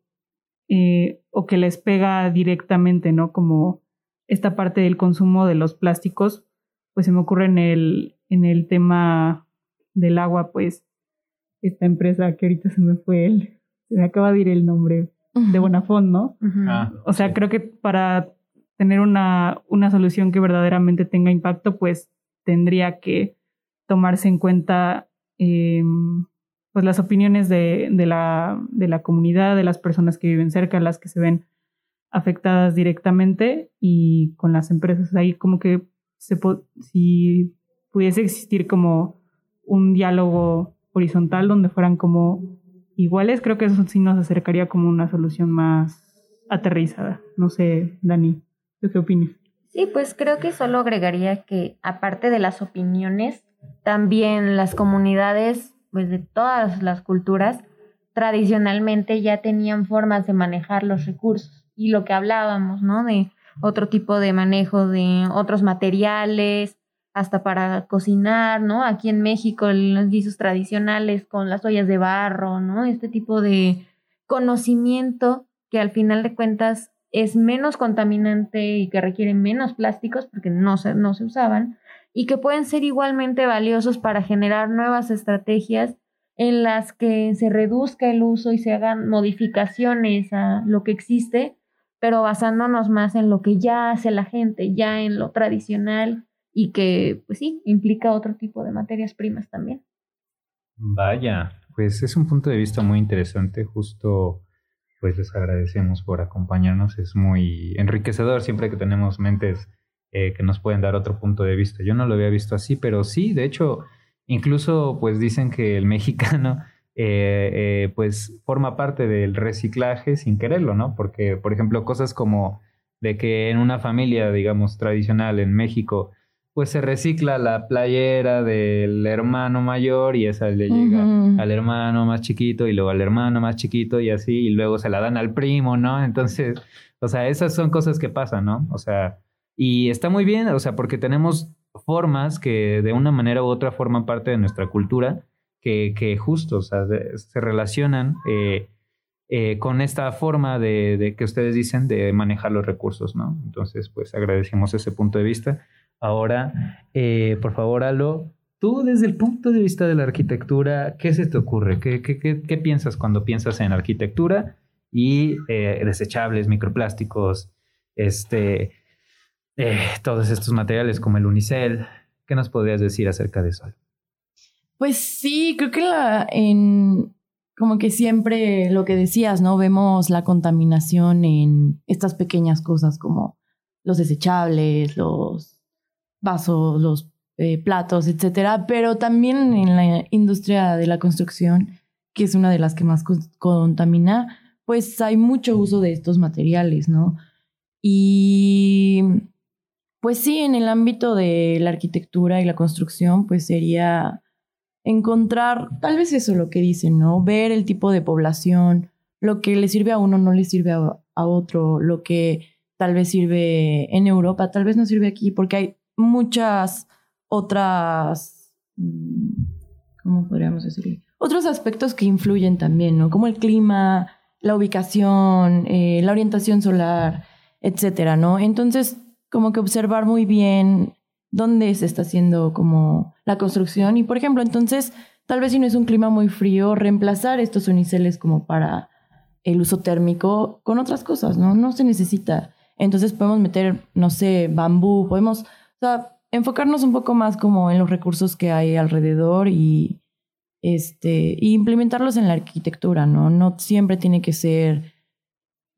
eh, o que les pega directamente, ¿no? Como esta parte del consumo de los plásticos, pues se me ocurre en el, en el tema del agua, pues esta empresa que ahorita se me fue él, se me acaba de ir el nombre, de Bonafont, ¿no? Ah, o sea, creo que para tener una, una solución que verdaderamente tenga impacto, pues tendría que tomarse en cuenta eh, pues las opiniones de, de, la, de la comunidad, de las personas que viven cerca, las que se ven afectadas directamente y con las empresas. Ahí como que se si pudiese existir como un diálogo horizontal donde fueran como iguales, creo que eso sí nos acercaría como una solución más aterrizada. No sé, Dani, ¿qué opinas? Sí, pues creo que solo agregaría que aparte de las opiniones, también las comunidades, pues de todas las culturas, tradicionalmente ya tenían formas de manejar los recursos y lo que hablábamos, ¿no? De otro tipo de manejo de otros materiales, hasta para cocinar, ¿no? Aquí en México los guisos tradicionales con las ollas de barro, ¿no? Este tipo de conocimiento que al final de cuentas es menos contaminante y que requiere menos plásticos porque no se, no se usaban y que pueden ser igualmente valiosos para generar nuevas estrategias en las que se reduzca el uso y se hagan modificaciones a lo que existe, pero basándonos más en lo que ya hace la gente, ya en lo tradicional y que, pues sí, implica otro tipo de materias primas también. Vaya, pues es un punto de vista muy interesante, justo pues les agradecemos por acompañarnos, es muy enriquecedor siempre que tenemos mentes eh, que nos pueden dar otro punto de vista. Yo no lo había visto así, pero sí, de hecho, incluso pues dicen que el [LAUGHS] mexicano eh, eh, pues forma parte del reciclaje sin quererlo, ¿no? Porque, por ejemplo, cosas como de que en una familia, digamos, tradicional en México, pues se recicla la playera del hermano mayor y esa le llega al hermano más chiquito y luego al hermano más chiquito y así, y luego se la dan al primo, ¿no? Entonces, o sea, esas son cosas que pasan, ¿no? O sea, y está muy bien, o sea, porque tenemos formas que de una manera u otra forman parte de nuestra cultura, que, que justo, o sea, se relacionan eh, eh, con esta forma de, de que ustedes dicen de manejar los recursos, ¿no? Entonces, pues agradecemos ese punto de vista. Ahora, eh, por favor, Alo, tú desde el punto de vista de la arquitectura, ¿qué se te ocurre? ¿Qué, qué, qué, piensas cuando piensas en arquitectura y eh, desechables, microplásticos, este, eh, todos estos materiales como el unicel? ¿Qué nos podrías decir acerca de eso? Pues sí, creo que la, en, como que siempre lo que decías, ¿no? Vemos la contaminación en estas pequeñas cosas como los desechables, los vasos, los eh, platos, etcétera, pero también en la industria de la construcción, que es una de las que más contamina, pues hay mucho uso de estos materiales, ¿no? Y pues sí, en el ámbito de la arquitectura y la construcción, pues sería encontrar, tal vez eso lo que dicen, ¿no? Ver el tipo de población, lo que le sirve a uno no le sirve a, a otro, lo que tal vez sirve en Europa, tal vez no sirve aquí, porque hay muchas otras, mm, ¿cómo podríamos decirle? Otros aspectos que influyen también, ¿no? Como el clima, la ubicación, eh, la orientación solar, etcétera, ¿no? Entonces, como que observar muy bien dónde se está haciendo como la construcción y, por ejemplo, entonces, tal vez si no es un clima muy frío, reemplazar estos uniceles como para el uso térmico con otras cosas, ¿no? No se necesita. Entonces podemos meter, no sé, bambú, podemos, o sea, enfocarnos un poco más como en los recursos que hay alrededor y, este, y implementarlos en la arquitectura, ¿no? No siempre tiene que ser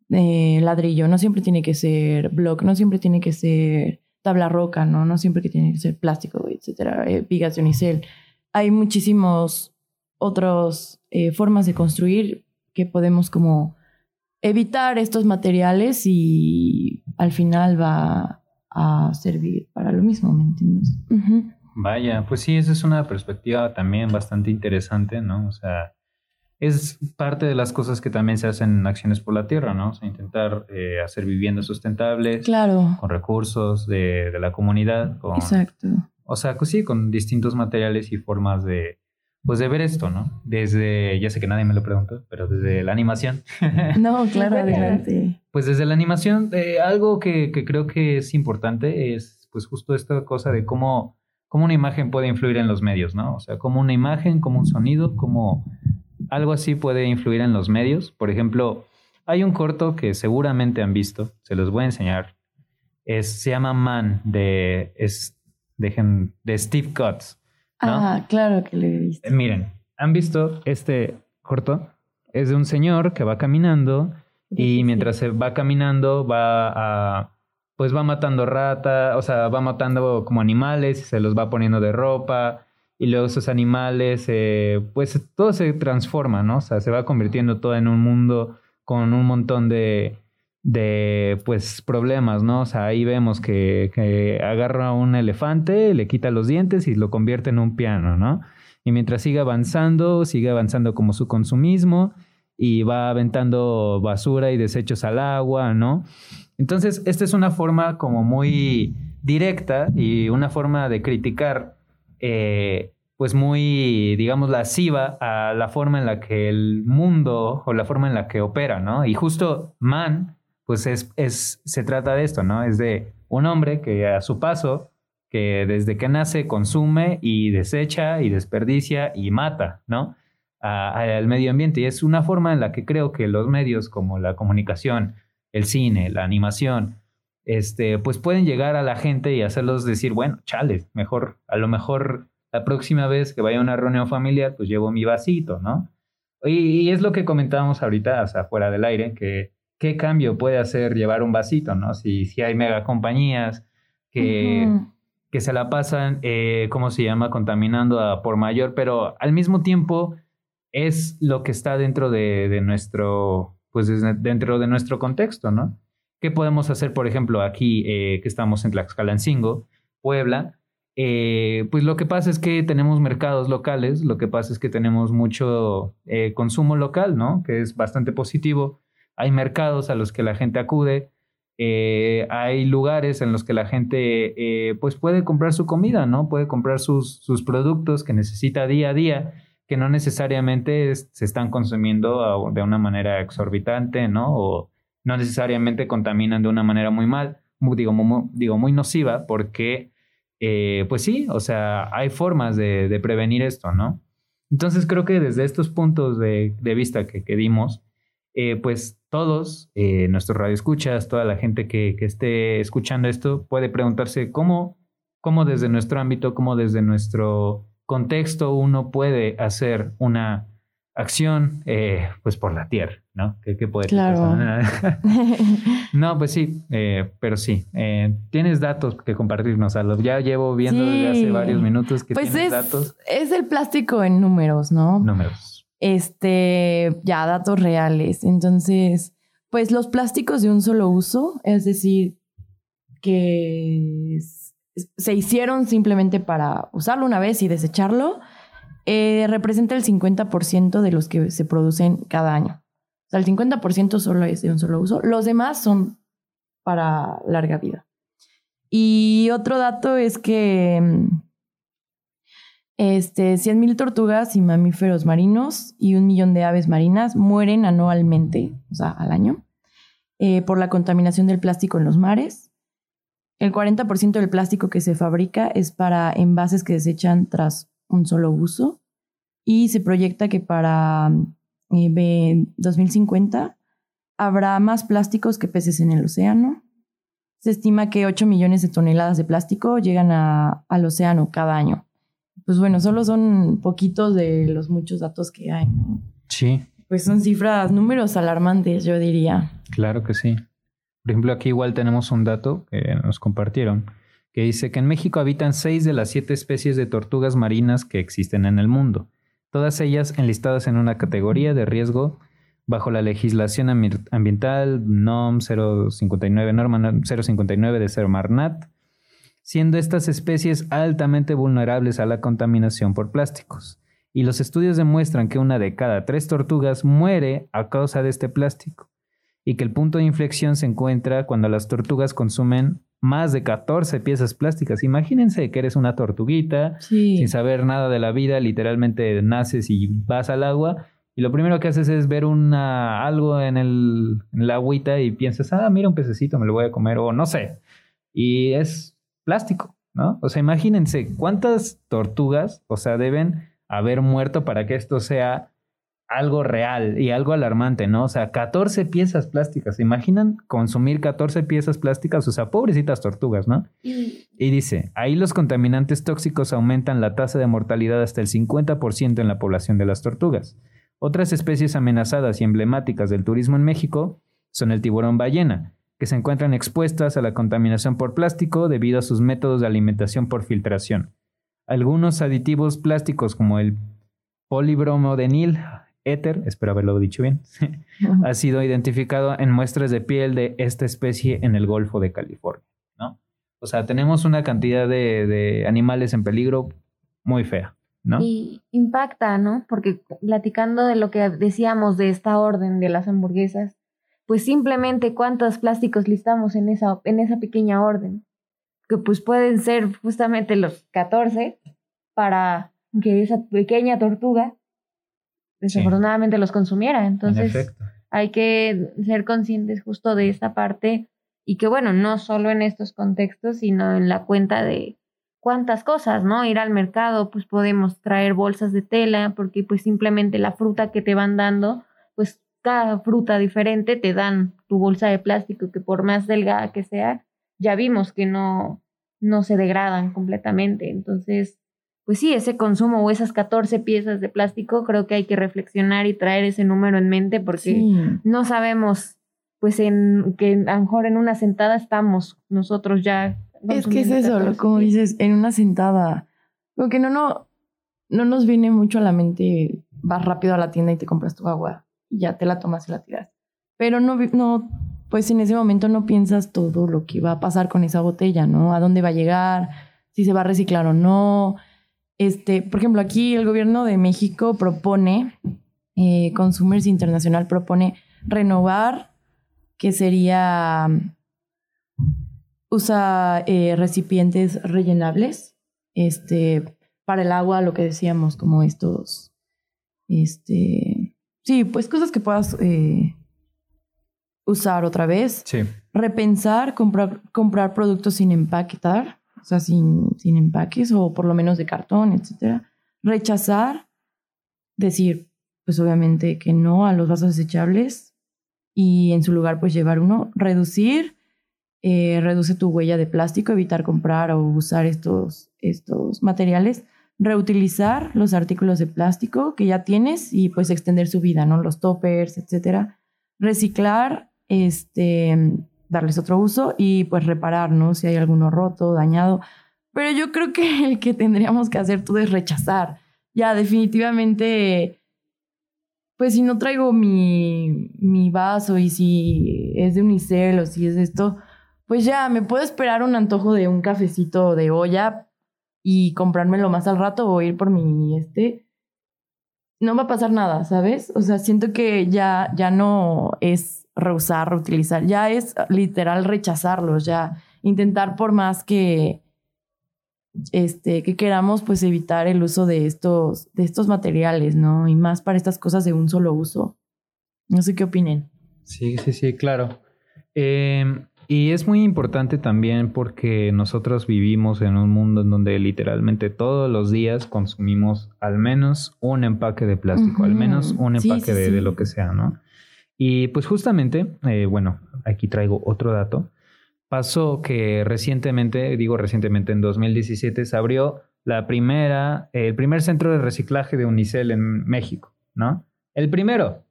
eh, ladrillo, no siempre tiene que ser block, no siempre tiene que ser tabla roca, ¿no? No siempre que tiene que ser plástico, etcétera, eh, vigas de unicel. Hay muchísimos otras eh, formas de construir que podemos como evitar estos materiales y al final va a servir para lo mismo, ¿me entiendes? Vaya, pues sí, esa es una perspectiva también bastante interesante, ¿no? O sea, es parte de las cosas que también se hacen en Acciones por la Tierra, ¿no? O sea, intentar eh, hacer viviendas sustentables. Claro. Con recursos de, de la comunidad. Con, Exacto. O sea, pues sí, con distintos materiales y formas de, pues de ver esto, ¿no? Desde, ya sé que nadie me lo preguntó, pero desde la animación. [LAUGHS] No, claro, adelante. Pues desde la animación, eh, algo que, que, creo que es importante es pues justo esta cosa de cómo, cómo una imagen puede influir en los medios, ¿no? O sea, cómo una imagen, como un sonido, como algo así puede influir en los medios. Por ejemplo, hay un corto que seguramente han visto, se los voy a enseñar. Es, se llama Man, de, es, dejen, de Steve Cutts. Ah, claro que lo he visto. Eh, miren, ¿han visto este corto? Es de un señor que va caminando y mientras se va caminando va a pues va matando rata, o sea, va matando como animales y se los va poniendo de ropa y luego esos animales, eh, pues todo se transforma, ¿no? O sea, se va convirtiendo todo en un mundo con un montón de, de pues problemas, ¿no? O sea, ahí vemos que, agarra un elefante, le quita los dientes y lo convierte en un piano, ¿no? Y mientras sigue avanzando, sigue avanzando como su consumismo y va aventando basura y desechos al agua, ¿no? Entonces, esta es una forma como muy directa y una forma de criticar, eh, pues muy, digamos, lasciva a la forma en la que el mundo o la forma en la que opera, ¿no? Y justo Man pues es, es, se trata de esto, ¿no? Es de un hombre que a su paso, que desde que nace consume y desecha y desperdicia y mata, ¿no? al medio ambiente. Y es una forma en la que creo que los medios como la comunicación, el cine, la animación, este, pues pueden llegar a la gente y hacerlos decir, bueno, chale, mejor, a lo mejor la próxima vez que vaya a una reunión familiar, pues llevo mi vasito, ¿no? Y, y es lo que comentábamos ahorita, o sea, fuera del aire, que qué cambio puede hacer llevar un vasito, ¿no? Si, si hay mega compañías que, que se la pasan, eh, ¿cómo se llama? Contaminando a por mayor, pero al mismo tiempo es lo que está dentro de, de nuestro, pues dentro de nuestro contexto, ¿no? ¿Qué podemos hacer, por ejemplo, aquí eh, que estamos en Tlaxcalancingo, Puebla? Eh, pues lo que pasa es que tenemos mercados locales, lo que pasa es que tenemos mucho eh, consumo local, ¿no? Que es bastante positivo hay mercados a los que la gente acude, eh, hay lugares en los que la gente eh, pues puede comprar su comida, ¿no? Puede comprar sus, sus productos que necesita día a día, que no necesariamente se están consumiendo de una manera exorbitante, ¿no? O no necesariamente contaminan de una manera muy mal, digo, muy, digo, muy nociva, porque, eh, pues sí, o sea, hay formas de, prevenir esto, ¿no? Entonces creo que desde estos puntos de, vista que dimos, eh, pues todos, eh, nuestros radioescuchas, toda la gente que, que, esté escuchando esto, puede preguntarse cómo, cómo desde nuestro ámbito, cómo desde nuestro contexto uno puede hacer una acción eh, pues por la tierra, ¿no? ¿Qué, qué puede claro. [LAUGHS] no, pues sí, eh, pero sí. Eh, tienes datos que compartirnos, Aldo. Ya llevo viendo sí. desde hace varios minutos que pues tienes es, datos. Es el plástico en números, ¿no? Números este, ya datos reales. Entonces, pues los plásticos de un solo uso, es decir, que se hicieron simplemente para usarlo una vez y desecharlo, eh, representa el 50% de los que se producen cada año. O sea, el 50% solo es de un solo uso. Los demás son para larga vida. Y otro dato es que este, 100.000 tortugas y mamíferos marinos y un millón de aves marinas mueren anualmente, o sea, al año, eh, por la contaminación del plástico en los mares. El 40% del plástico que se fabrica es para envases que desechan tras un solo uso y se proyecta que para eh, 2050 habrá más plásticos que peces en el océano. Se estima que 8 millones de toneladas de plástico llegan al océano cada año. Pues bueno, solo son poquitos de los muchos datos que hay, ¿no? Sí, Pues son cifras, números alarmantes, yo diría. claro que sí. Por ejemplo, aquí igual tenemos un dato que nos compartieron, que dice que en México habitan seis de las siete especies de tortugas marinas que existen en el mundo, todas ellas enlistadas en una categoría de riesgo bajo la legislación ambi- ambiental NOM 059, norma 059 de Semarnat, siendo estas especies altamente vulnerables a la contaminación por plásticos. Y los estudios demuestran que una de cada tres tortugas muere a causa de este plástico y que el punto de inflexión se encuentra cuando las tortugas consumen más de 14 piezas plásticas. Imagínense que eres una tortuguita Sí. sin saber nada de la vida, literalmente naces y vas al agua y lo primero que haces es ver una algo en el en la agüita y piensas, "Ah, mira un pececito, me lo voy a comer" o no sé. Y es plástico, ¿no? O sea, imagínense cuántas tortugas, o sea, deben haber muerto para que esto sea algo real y algo alarmante, ¿no? O sea, 14 piezas plásticas. ¿Se imaginan consumir 14 piezas plásticas? O sea, pobrecitas tortugas, ¿no? Y dice, ahí los contaminantes tóxicos aumentan la tasa de mortalidad hasta el 50% en la población de las tortugas. Otras especies amenazadas y emblemáticas del turismo en México son el tiburón ballena, que se encuentran expuestas a la contaminación por plástico debido a sus métodos de alimentación por filtración. Algunos aditivos plásticos como el polibromodenil éter, espero haberlo dicho bien, [LAUGHS] ha sido identificado en muestras de piel de esta especie en el Golfo de California, ¿no? O sea, tenemos una cantidad de, de animales en peligro muy fea, ¿no? Y impacta, ¿no? Porque platicando de lo que decíamos de esta orden de las hamburguesas, pues simplemente cuántos plásticos listamos en esa, en esa pequeña orden, que pues pueden ser justamente los 14 para que esa pequeña tortuga desafortunadamente los consumiera. en Entonces hay que ser conscientes justo de esta parte y que bueno, no solo en estos contextos, sino en la cuenta de cuántas cosas, ¿no? Ir al mercado, pues podemos traer bolsas de tela, porque pues simplemente la fruta que te van dando, pues cada fruta diferente te dan tu bolsa de plástico, que por más delgada que sea, ya vimos que no, no se degradan completamente. Entonces, pues sí, ese consumo o esas 14 piezas de plástico, creo que hay que reflexionar y traer ese número en mente porque Sí. no sabemos, pues, en que a lo mejor en una sentada estamos nosotros ya. Es que es eso, 14 como dices, en una sentada. Como que no, no, no nos viene mucho a la mente, vas rápido a la tienda y te compras tu agua y ya te la tomas y la tiras. Pero no, no, pues en ese momento no piensas todo lo que va a pasar con esa botella, ¿no? A dónde va a llegar, si se va a reciclar o no. Este, por ejemplo, aquí el gobierno de México propone, eh, Consumers Internacional propone renovar, que sería usa eh, recipientes rellenables este, para el agua, lo que decíamos, como estos, este, sí, pues cosas que puedas eh, usar otra vez. Sí. Repensar, comprar, comprar productos sin empaquetar, o sea, sin, sin empaques o por lo menos de cartón, etcétera. Rechazar, decir, pues obviamente que no a los vasos desechables y en su lugar pues llevar uno. Reducir, eh, reduce tu huella de plástico, evitar comprar o usar estos, estos materiales. Reutilizar los artículos de plástico que ya tienes y pues extender su vida, ¿no? Los toppers, etcétera. Reciclar, este, darles otro uso y pues reparar, ¿no? Si hay alguno roto, dañado. Pero yo creo que el que tendríamos que hacer todo es rechazar. Ya, definitivamente, pues si no traigo mi, mi vaso y si es de unicel o si es esto, pues ya, me puedo esperar un antojo de un cafecito de olla y comprármelo más al rato o ir por mi, este, no va a pasar nada, ¿sabes? O sea, siento que ya, ya no es reusar, reutilizar, ya es literal rechazarlos, ya intentar por más que, este, que queramos pues evitar el uso de estos, de estos materiales, ¿no? Y más para estas cosas de un solo uso. No sé qué opinen. Sí, sí, sí, claro. Eh, y es muy importante también porque nosotros vivimos en un mundo en donde literalmente todos los días consumimos al menos un empaque de plástico, al menos un empaque sí, de, sí. de lo que sea, ¿no? Y pues justamente, eh, bueno, aquí traigo otro dato. Pasó que recientemente, digo recientemente, en 2017 se abrió la primera, el primer centro de reciclaje de Unicel en México, ¿no? El primero.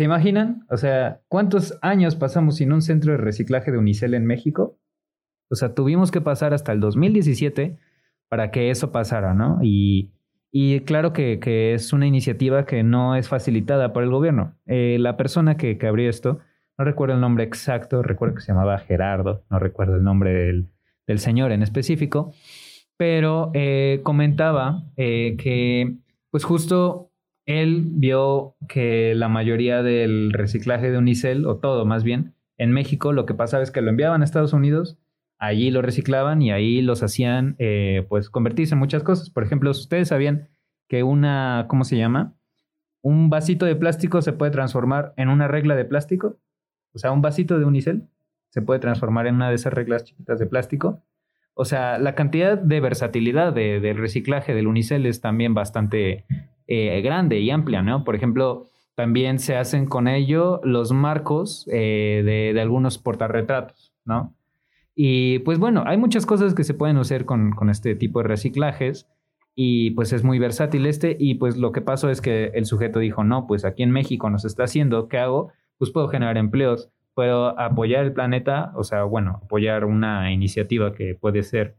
¿Se imaginan? O sea, ¿cuántos años pasamos sin un centro de reciclaje de Unicel en México? O sea, tuvimos que pasar hasta el 2017 para que eso pasara, ¿no? Y, y claro que, que, es una iniciativa que no es facilitada por el gobierno. Eh, la persona que, que, abrió esto, no recuerdo el nombre exacto, recuerdo que se llamaba Gerardo, no recuerdo el nombre del, del señor en específico, pero eh, comentaba eh, que pues justo él vio que la mayoría del reciclaje de unicel, o todo más bien, en México lo que pasaba es que lo enviaban a Estados Unidos allí lo reciclaban y ahí los hacían eh, pues convertirse en muchas cosas. Por ejemplo, ustedes sabían que una, ¿cómo se llama? Un vasito de plástico se puede transformar en una regla de plástico. O sea, un vasito de unicel se puede transformar en una de esas reglas chiquitas de plástico. O sea, la cantidad de versatilidad de, del reciclaje del unicel es también bastante eh, grande y amplia, ¿no? Por ejemplo, también se hacen con ello los marcos eh, de, de algunos portarretratos, ¿no? Y pues bueno, hay muchas cosas que se pueden hacer con, este tipo de reciclajes y pues es muy versátil este y pues lo que pasó es que el sujeto dijo, no, pues aquí en México nos está haciendo, ¿qué hago? Pues puedo generar empleos, puedo apoyar el planeta, o sea, bueno, apoyar una iniciativa que puede ser,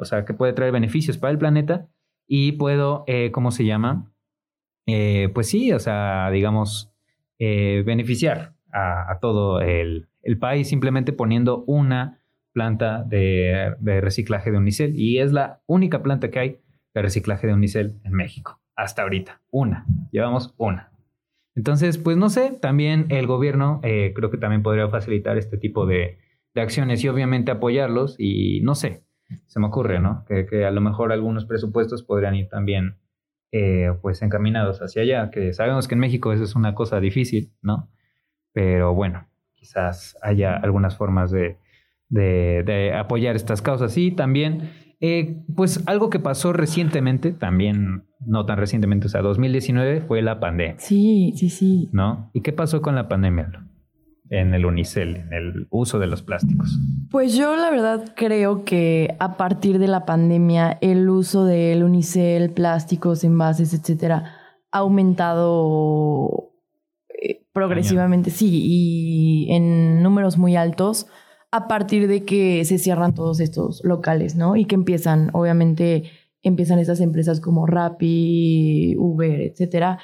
o sea, que puede traer beneficios para el planeta y puedo, eh, ¿cómo se llama? Eh, pues sí, o sea, digamos, eh, beneficiar a, todo el, país simplemente poniendo una planta de, reciclaje de unicel y es la única planta que hay de reciclaje de unicel en México hasta ahorita. Una, llevamos una. Entonces, pues no sé, también el gobierno eh, creo que también podría facilitar este tipo de, acciones y obviamente apoyarlos y no sé, se me ocurre, ¿no? Que, que a lo mejor algunos presupuestos podrían ir también eh, pues encaminados hacia allá, que sabemos que en México eso es una cosa difícil, ¿no? Pero bueno, quizás haya algunas formas de, de, de apoyar estas causas. Y también, eh, pues algo que pasó recientemente, también no tan recientemente, o sea, 2019 fue la pandemia. Sí, sí, sí. ¿No? ¿Y qué pasó con la pandemia? En el unicel, en el uso de los plásticos. Pues yo la verdad creo que a partir de la pandemia el uso del unicel, plásticos, envases, etcétera, ha aumentado progresivamente, sí, y en números muy altos a partir de que se cierran todos estos locales, ¿no? Y que empiezan, obviamente, empiezan estas empresas como Rappi, Uber, etcétera,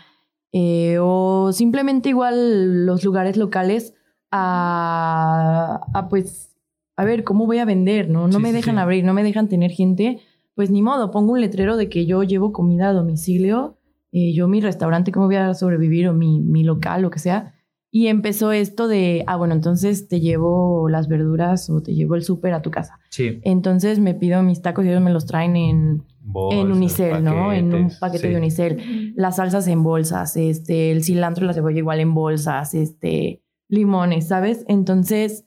eh, o simplemente igual los lugares locales a, a, pues, a ver, ¿cómo voy a vender, no? No sí, me dejan sí. abrir, no me dejan tener gente, pues ni modo, pongo un letrero de que yo llevo comida a domicilio eh, yo mi restaurante, ¿cómo voy a sobrevivir? O mi, mi local, lo que sea. Y empezó esto de, ah, bueno, entonces te llevo las verduras o te llevo el súper a tu casa. Sí. Entonces me pido mis tacos y ellos me los traen en, bolsas, en unicel, paquetes, ¿no? En un paquete sí. de unicel. Las salsas en bolsas, este, el cilantro y la cebolla igual en bolsas, este, limones, ¿sabes? Entonces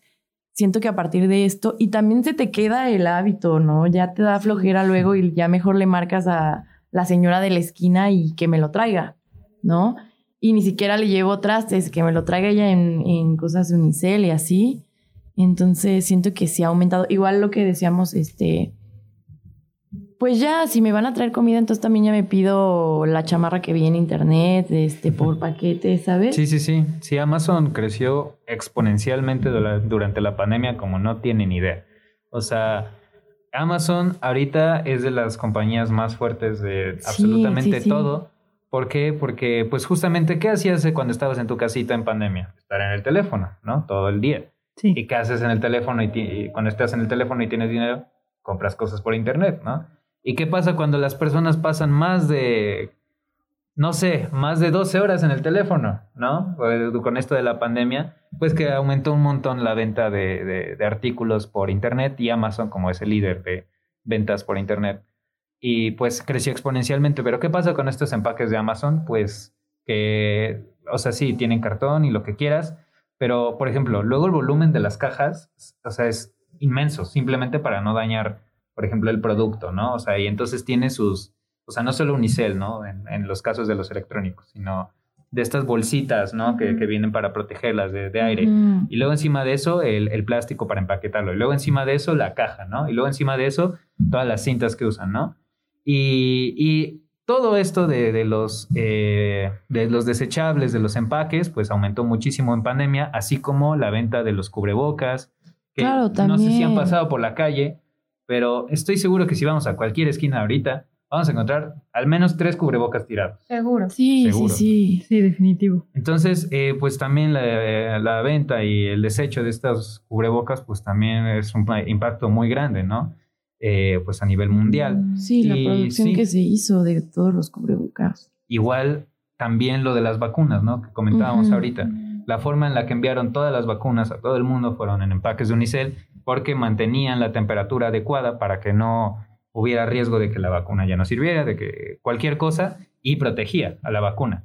siento que a partir de esto, y también se te queda el hábito, ¿no? Ya te da flojera luego y ya mejor le marcas a la señora de la esquina y que me lo traiga, ¿no? Y ni siquiera le llevo trastes, que me lo traiga ella en, en cosas de unicel y así. Entonces siento que sí ha aumentado. Igual lo que decíamos, este, pues ya, si me van a traer comida, entonces también ya me pido la chamarra que vi en internet, este, por paquete, ¿sabes? Sí, sí, sí. Sí, Amazon creció exponencialmente durante la pandemia como no tienen idea. O sea, Amazon ahorita es de las compañías más fuertes de absolutamente sí, sí, sí. todo. ¿Por qué? Porque, pues justamente, ¿qué hacías cuando estabas en tu casita en pandemia? Estar en el teléfono, ¿no? Todo el día. Sí. ¿Y qué haces en el teléfono? Y, y, cuando estás en el teléfono y tienes dinero, compras cosas por internet, ¿no? ¿Y qué pasa cuando las personas pasan más de, no sé, más de 12 horas en el teléfono, ¿no? Con esto de la pandemia, pues que aumentó un montón la venta de, de, de artículos por internet y Amazon como es el líder de ventas por internet y pues creció exponencialmente. Pero ¿qué pasa con estos empaques de Amazon? Pues que, o sea, sí, tienen cartón y lo que quieras, pero por ejemplo, luego el volumen de las cajas, o sea, es inmenso, simplemente para no dañar, por ejemplo, el producto, ¿no? O sea, y entonces tiene sus, o sea, no solo unicel, ¿no? En, en los casos de los electrónicos, sino de estas bolsitas, ¿no? Que, que vienen para protegerlas de, de aire. Y luego encima de eso, el, el plástico para empaquetarlo. Y luego encima de eso, la caja, ¿no? Y luego encima de eso, todas las cintas que usan, ¿no? Y, y todo esto de, de los, eh, de los desechables, de los empaques, pues aumentó muchísimo en pandemia, así como la venta de los cubrebocas, que Claro, no sé si han pasado por la calle, pero estoy seguro que si vamos a cualquier esquina ahorita, vamos a encontrar al menos tres cubrebocas tirados. Seguro. Sí, Seguro. sí, sí. Sí, definitivo. Entonces, eh, pues también la, la venta y el desecho de estas cubrebocas, pues también es un pa- impacto muy grande, ¿no? Eh, pues a nivel mundial. Sí, la Y producción sí. que se hizo de todos los cubrebocas. Igual también lo de las vacunas, ¿no? Que comentábamos Ujú. ahorita. La forma en la que enviaron todas las vacunas a todo el mundo fueron en empaques de unicel porque mantenían la temperatura adecuada para que no hubiera riesgo de que la vacuna ya no sirviera, de que cualquier cosa, y protegía a la vacuna.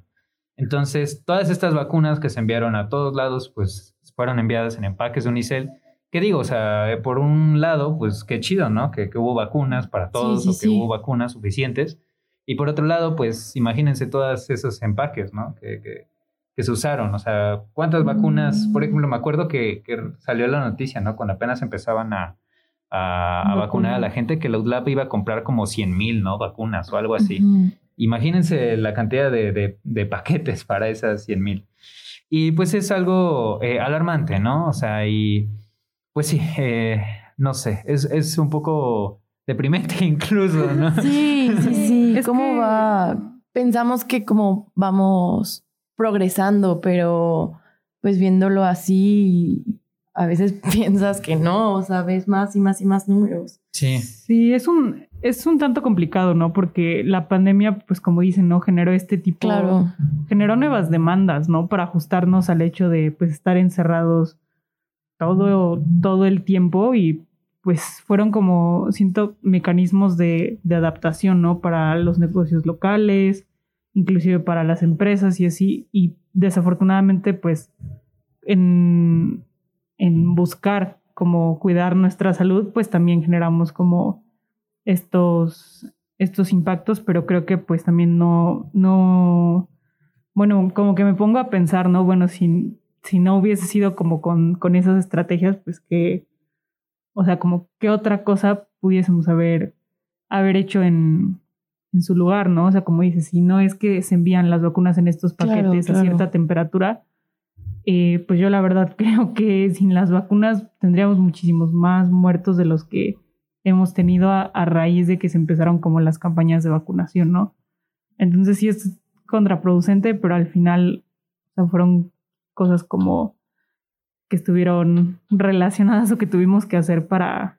Entonces, todas estas vacunas que se enviaron a todos lados, pues fueron enviadas en empaques de unicel. ¿Qué digo? O sea, eh, por un lado, pues qué chido, ¿no? Que, que hubo vacunas para todos sí, o que sí. hubo vacunas suficientes. Y por otro lado, pues imagínense todos esos empaques, ¿no? Que, que, que se usaron. O sea, ¿cuántas vacunas? Por ejemplo, me acuerdo que, que salió la noticia, ¿no? Cuando apenas empezaban a, a, a vacunar a la gente, que la UDLAP iba a comprar como 100 mil, ¿no? Vacunas o algo así. Ujú. Imagínense la cantidad de, de- de paquetes [LAUGHS] para esas 100 mil. Y pues es algo eh, alarmante, ¿no? O sea, y pues sí, eh, no sé, es, es un poco deprimente [LAUGHS] incluso, ¿no? Sí, sí, [LAUGHS] sí. Es ¿Cómo que- va? Pensamos que como vamos progresando, pero pues viéndolo así, a veces [LAUGHS] piensas que no, o sea, ves más y más y más números. Sí, Sí, es un, es un tanto complicado, ¿no? Porque la pandemia, pues como dicen, ¿no? Generó este tipo... Claro. Generó nuevas demandas, ¿no? Para ajustarnos al hecho de, pues, estar encerrados todo, todo el tiempo y pues fueron como, siento, mecanismos de, de adaptación, ¿no? Para los negocios locales, inclusive para las empresas y así. Y desafortunadamente, pues, en, en buscar como cuidar nuestra salud, pues también generamos como estos, estos impactos, pero creo que pues también no, no, bueno, como que me pongo a pensar, ¿no? Bueno, si, si no hubiese sido como con, con esas estrategias, pues que, o sea, como qué otra cosa pudiésemos haber, haber hecho en, en su lugar, ¿no? O sea, como dices, si no es que se envían las vacunas en estos Claro, paquetes claro. a cierta temperatura, eh, pues yo la verdad [LAUGHS] creo que sin las vacunas tendríamos muchísimos más muertos de los que hemos tenido a, a raíz de que se empezaron como las campañas de vacunación, ¿no? Entonces sí es contraproducente, pero al final o sea, fueron cosas como que estuvieron relacionadas o que tuvimos que hacer para,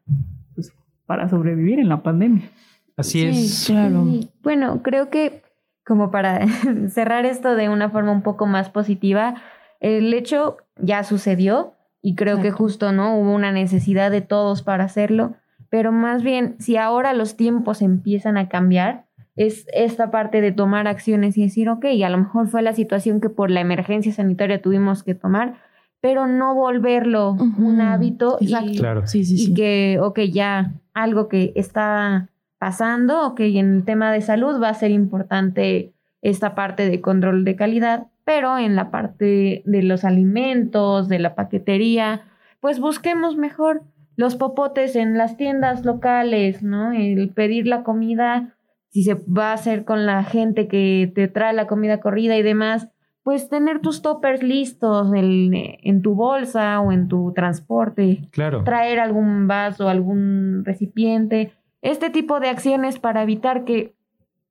pues, para sobrevivir en la pandemia. Así Sí, es. claro. Sí, Bueno, creo que como para [LAUGHS] cerrar esto de una forma un poco más positiva, el hecho ya sucedió y creo que justo no hubo una necesidad de todos para hacerlo, pero más bien si ahora los tiempos empiezan a cambiar, es esta parte de tomar acciones y decir, ok, a lo mejor fue la situación que por la emergencia sanitaria tuvimos que tomar, pero no volverlo un hábito y- Exacto. Claro. Sí, sí, y sí. que, ok, ya algo que está pasando, ok, en el tema de salud va a ser importante esta parte de control de calidad, pero en la parte de los alimentos, de la paquetería, pues busquemos mejor los popotes en las tiendas locales, ¿no? El pedir la comida, si se va a hacer con la gente que te trae la comida corrida y demás, pues tener tus toppers listos en, en tu bolsa o en tu transporte Claro. traer algún vaso, algún recipiente, este tipo de acciones para evitar que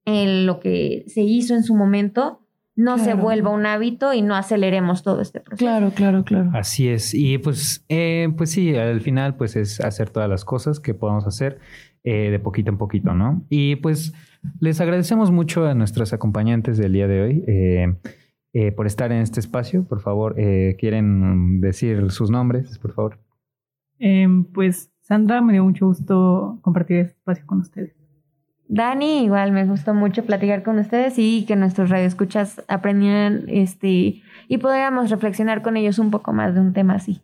eh, lo que se hizo en su momento no se vuelva un hábito y no aceleremos todo este proceso. Claro, claro, claro. Así es. Y pues, eh, pues sí, al final, pues es hacer todas las cosas que podamos hacer eh, de poquito en poquito, ¿no? Y pues les agradecemos mucho a nuestros acompañantes del día de hoy eh, eh, por estar en este espacio. Por favor, eh, ¿quieren decir sus nombres, por favor? Em, pues Sandra, me dio mucho gusto compartir este espacio con ustedes. Dani, igual me gustó mucho platicar con ustedes y que nuestros radioescuchas aprendieran este y podríamos reflexionar con ellos un poco más de un tema así.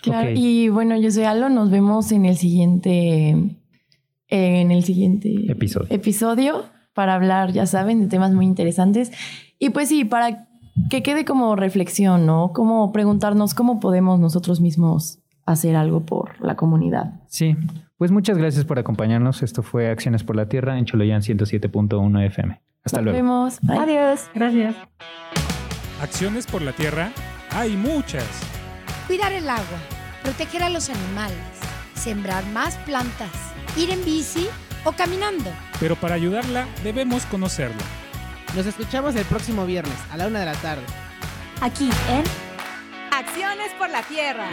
Claro, y bueno, yo soy Alo, nos vemos en el siguiente en el siguiente Episodio. episodio para hablar, ya saben, de temas muy interesantes. Y pues sí, para que quede como reflexión, ¿no? Como preguntarnos cómo podemos nosotros mismos hacer algo por la comunidad. Sí, pues muchas gracias por acompañarnos. Esto fue Acciones por la Tierra en Choloyan 107.1 FM. Hasta Nos luego. vemos. Bye. Adiós. Gracias. Acciones por la tierra hay muchas. Cuidar el agua, proteger a los animales, sembrar más plantas, ir en bici o caminando. Pero para ayudarla debemos conocerla. Nos escuchamos el próximo viernes a la una de la tarde. Aquí en Acciones por la Tierra.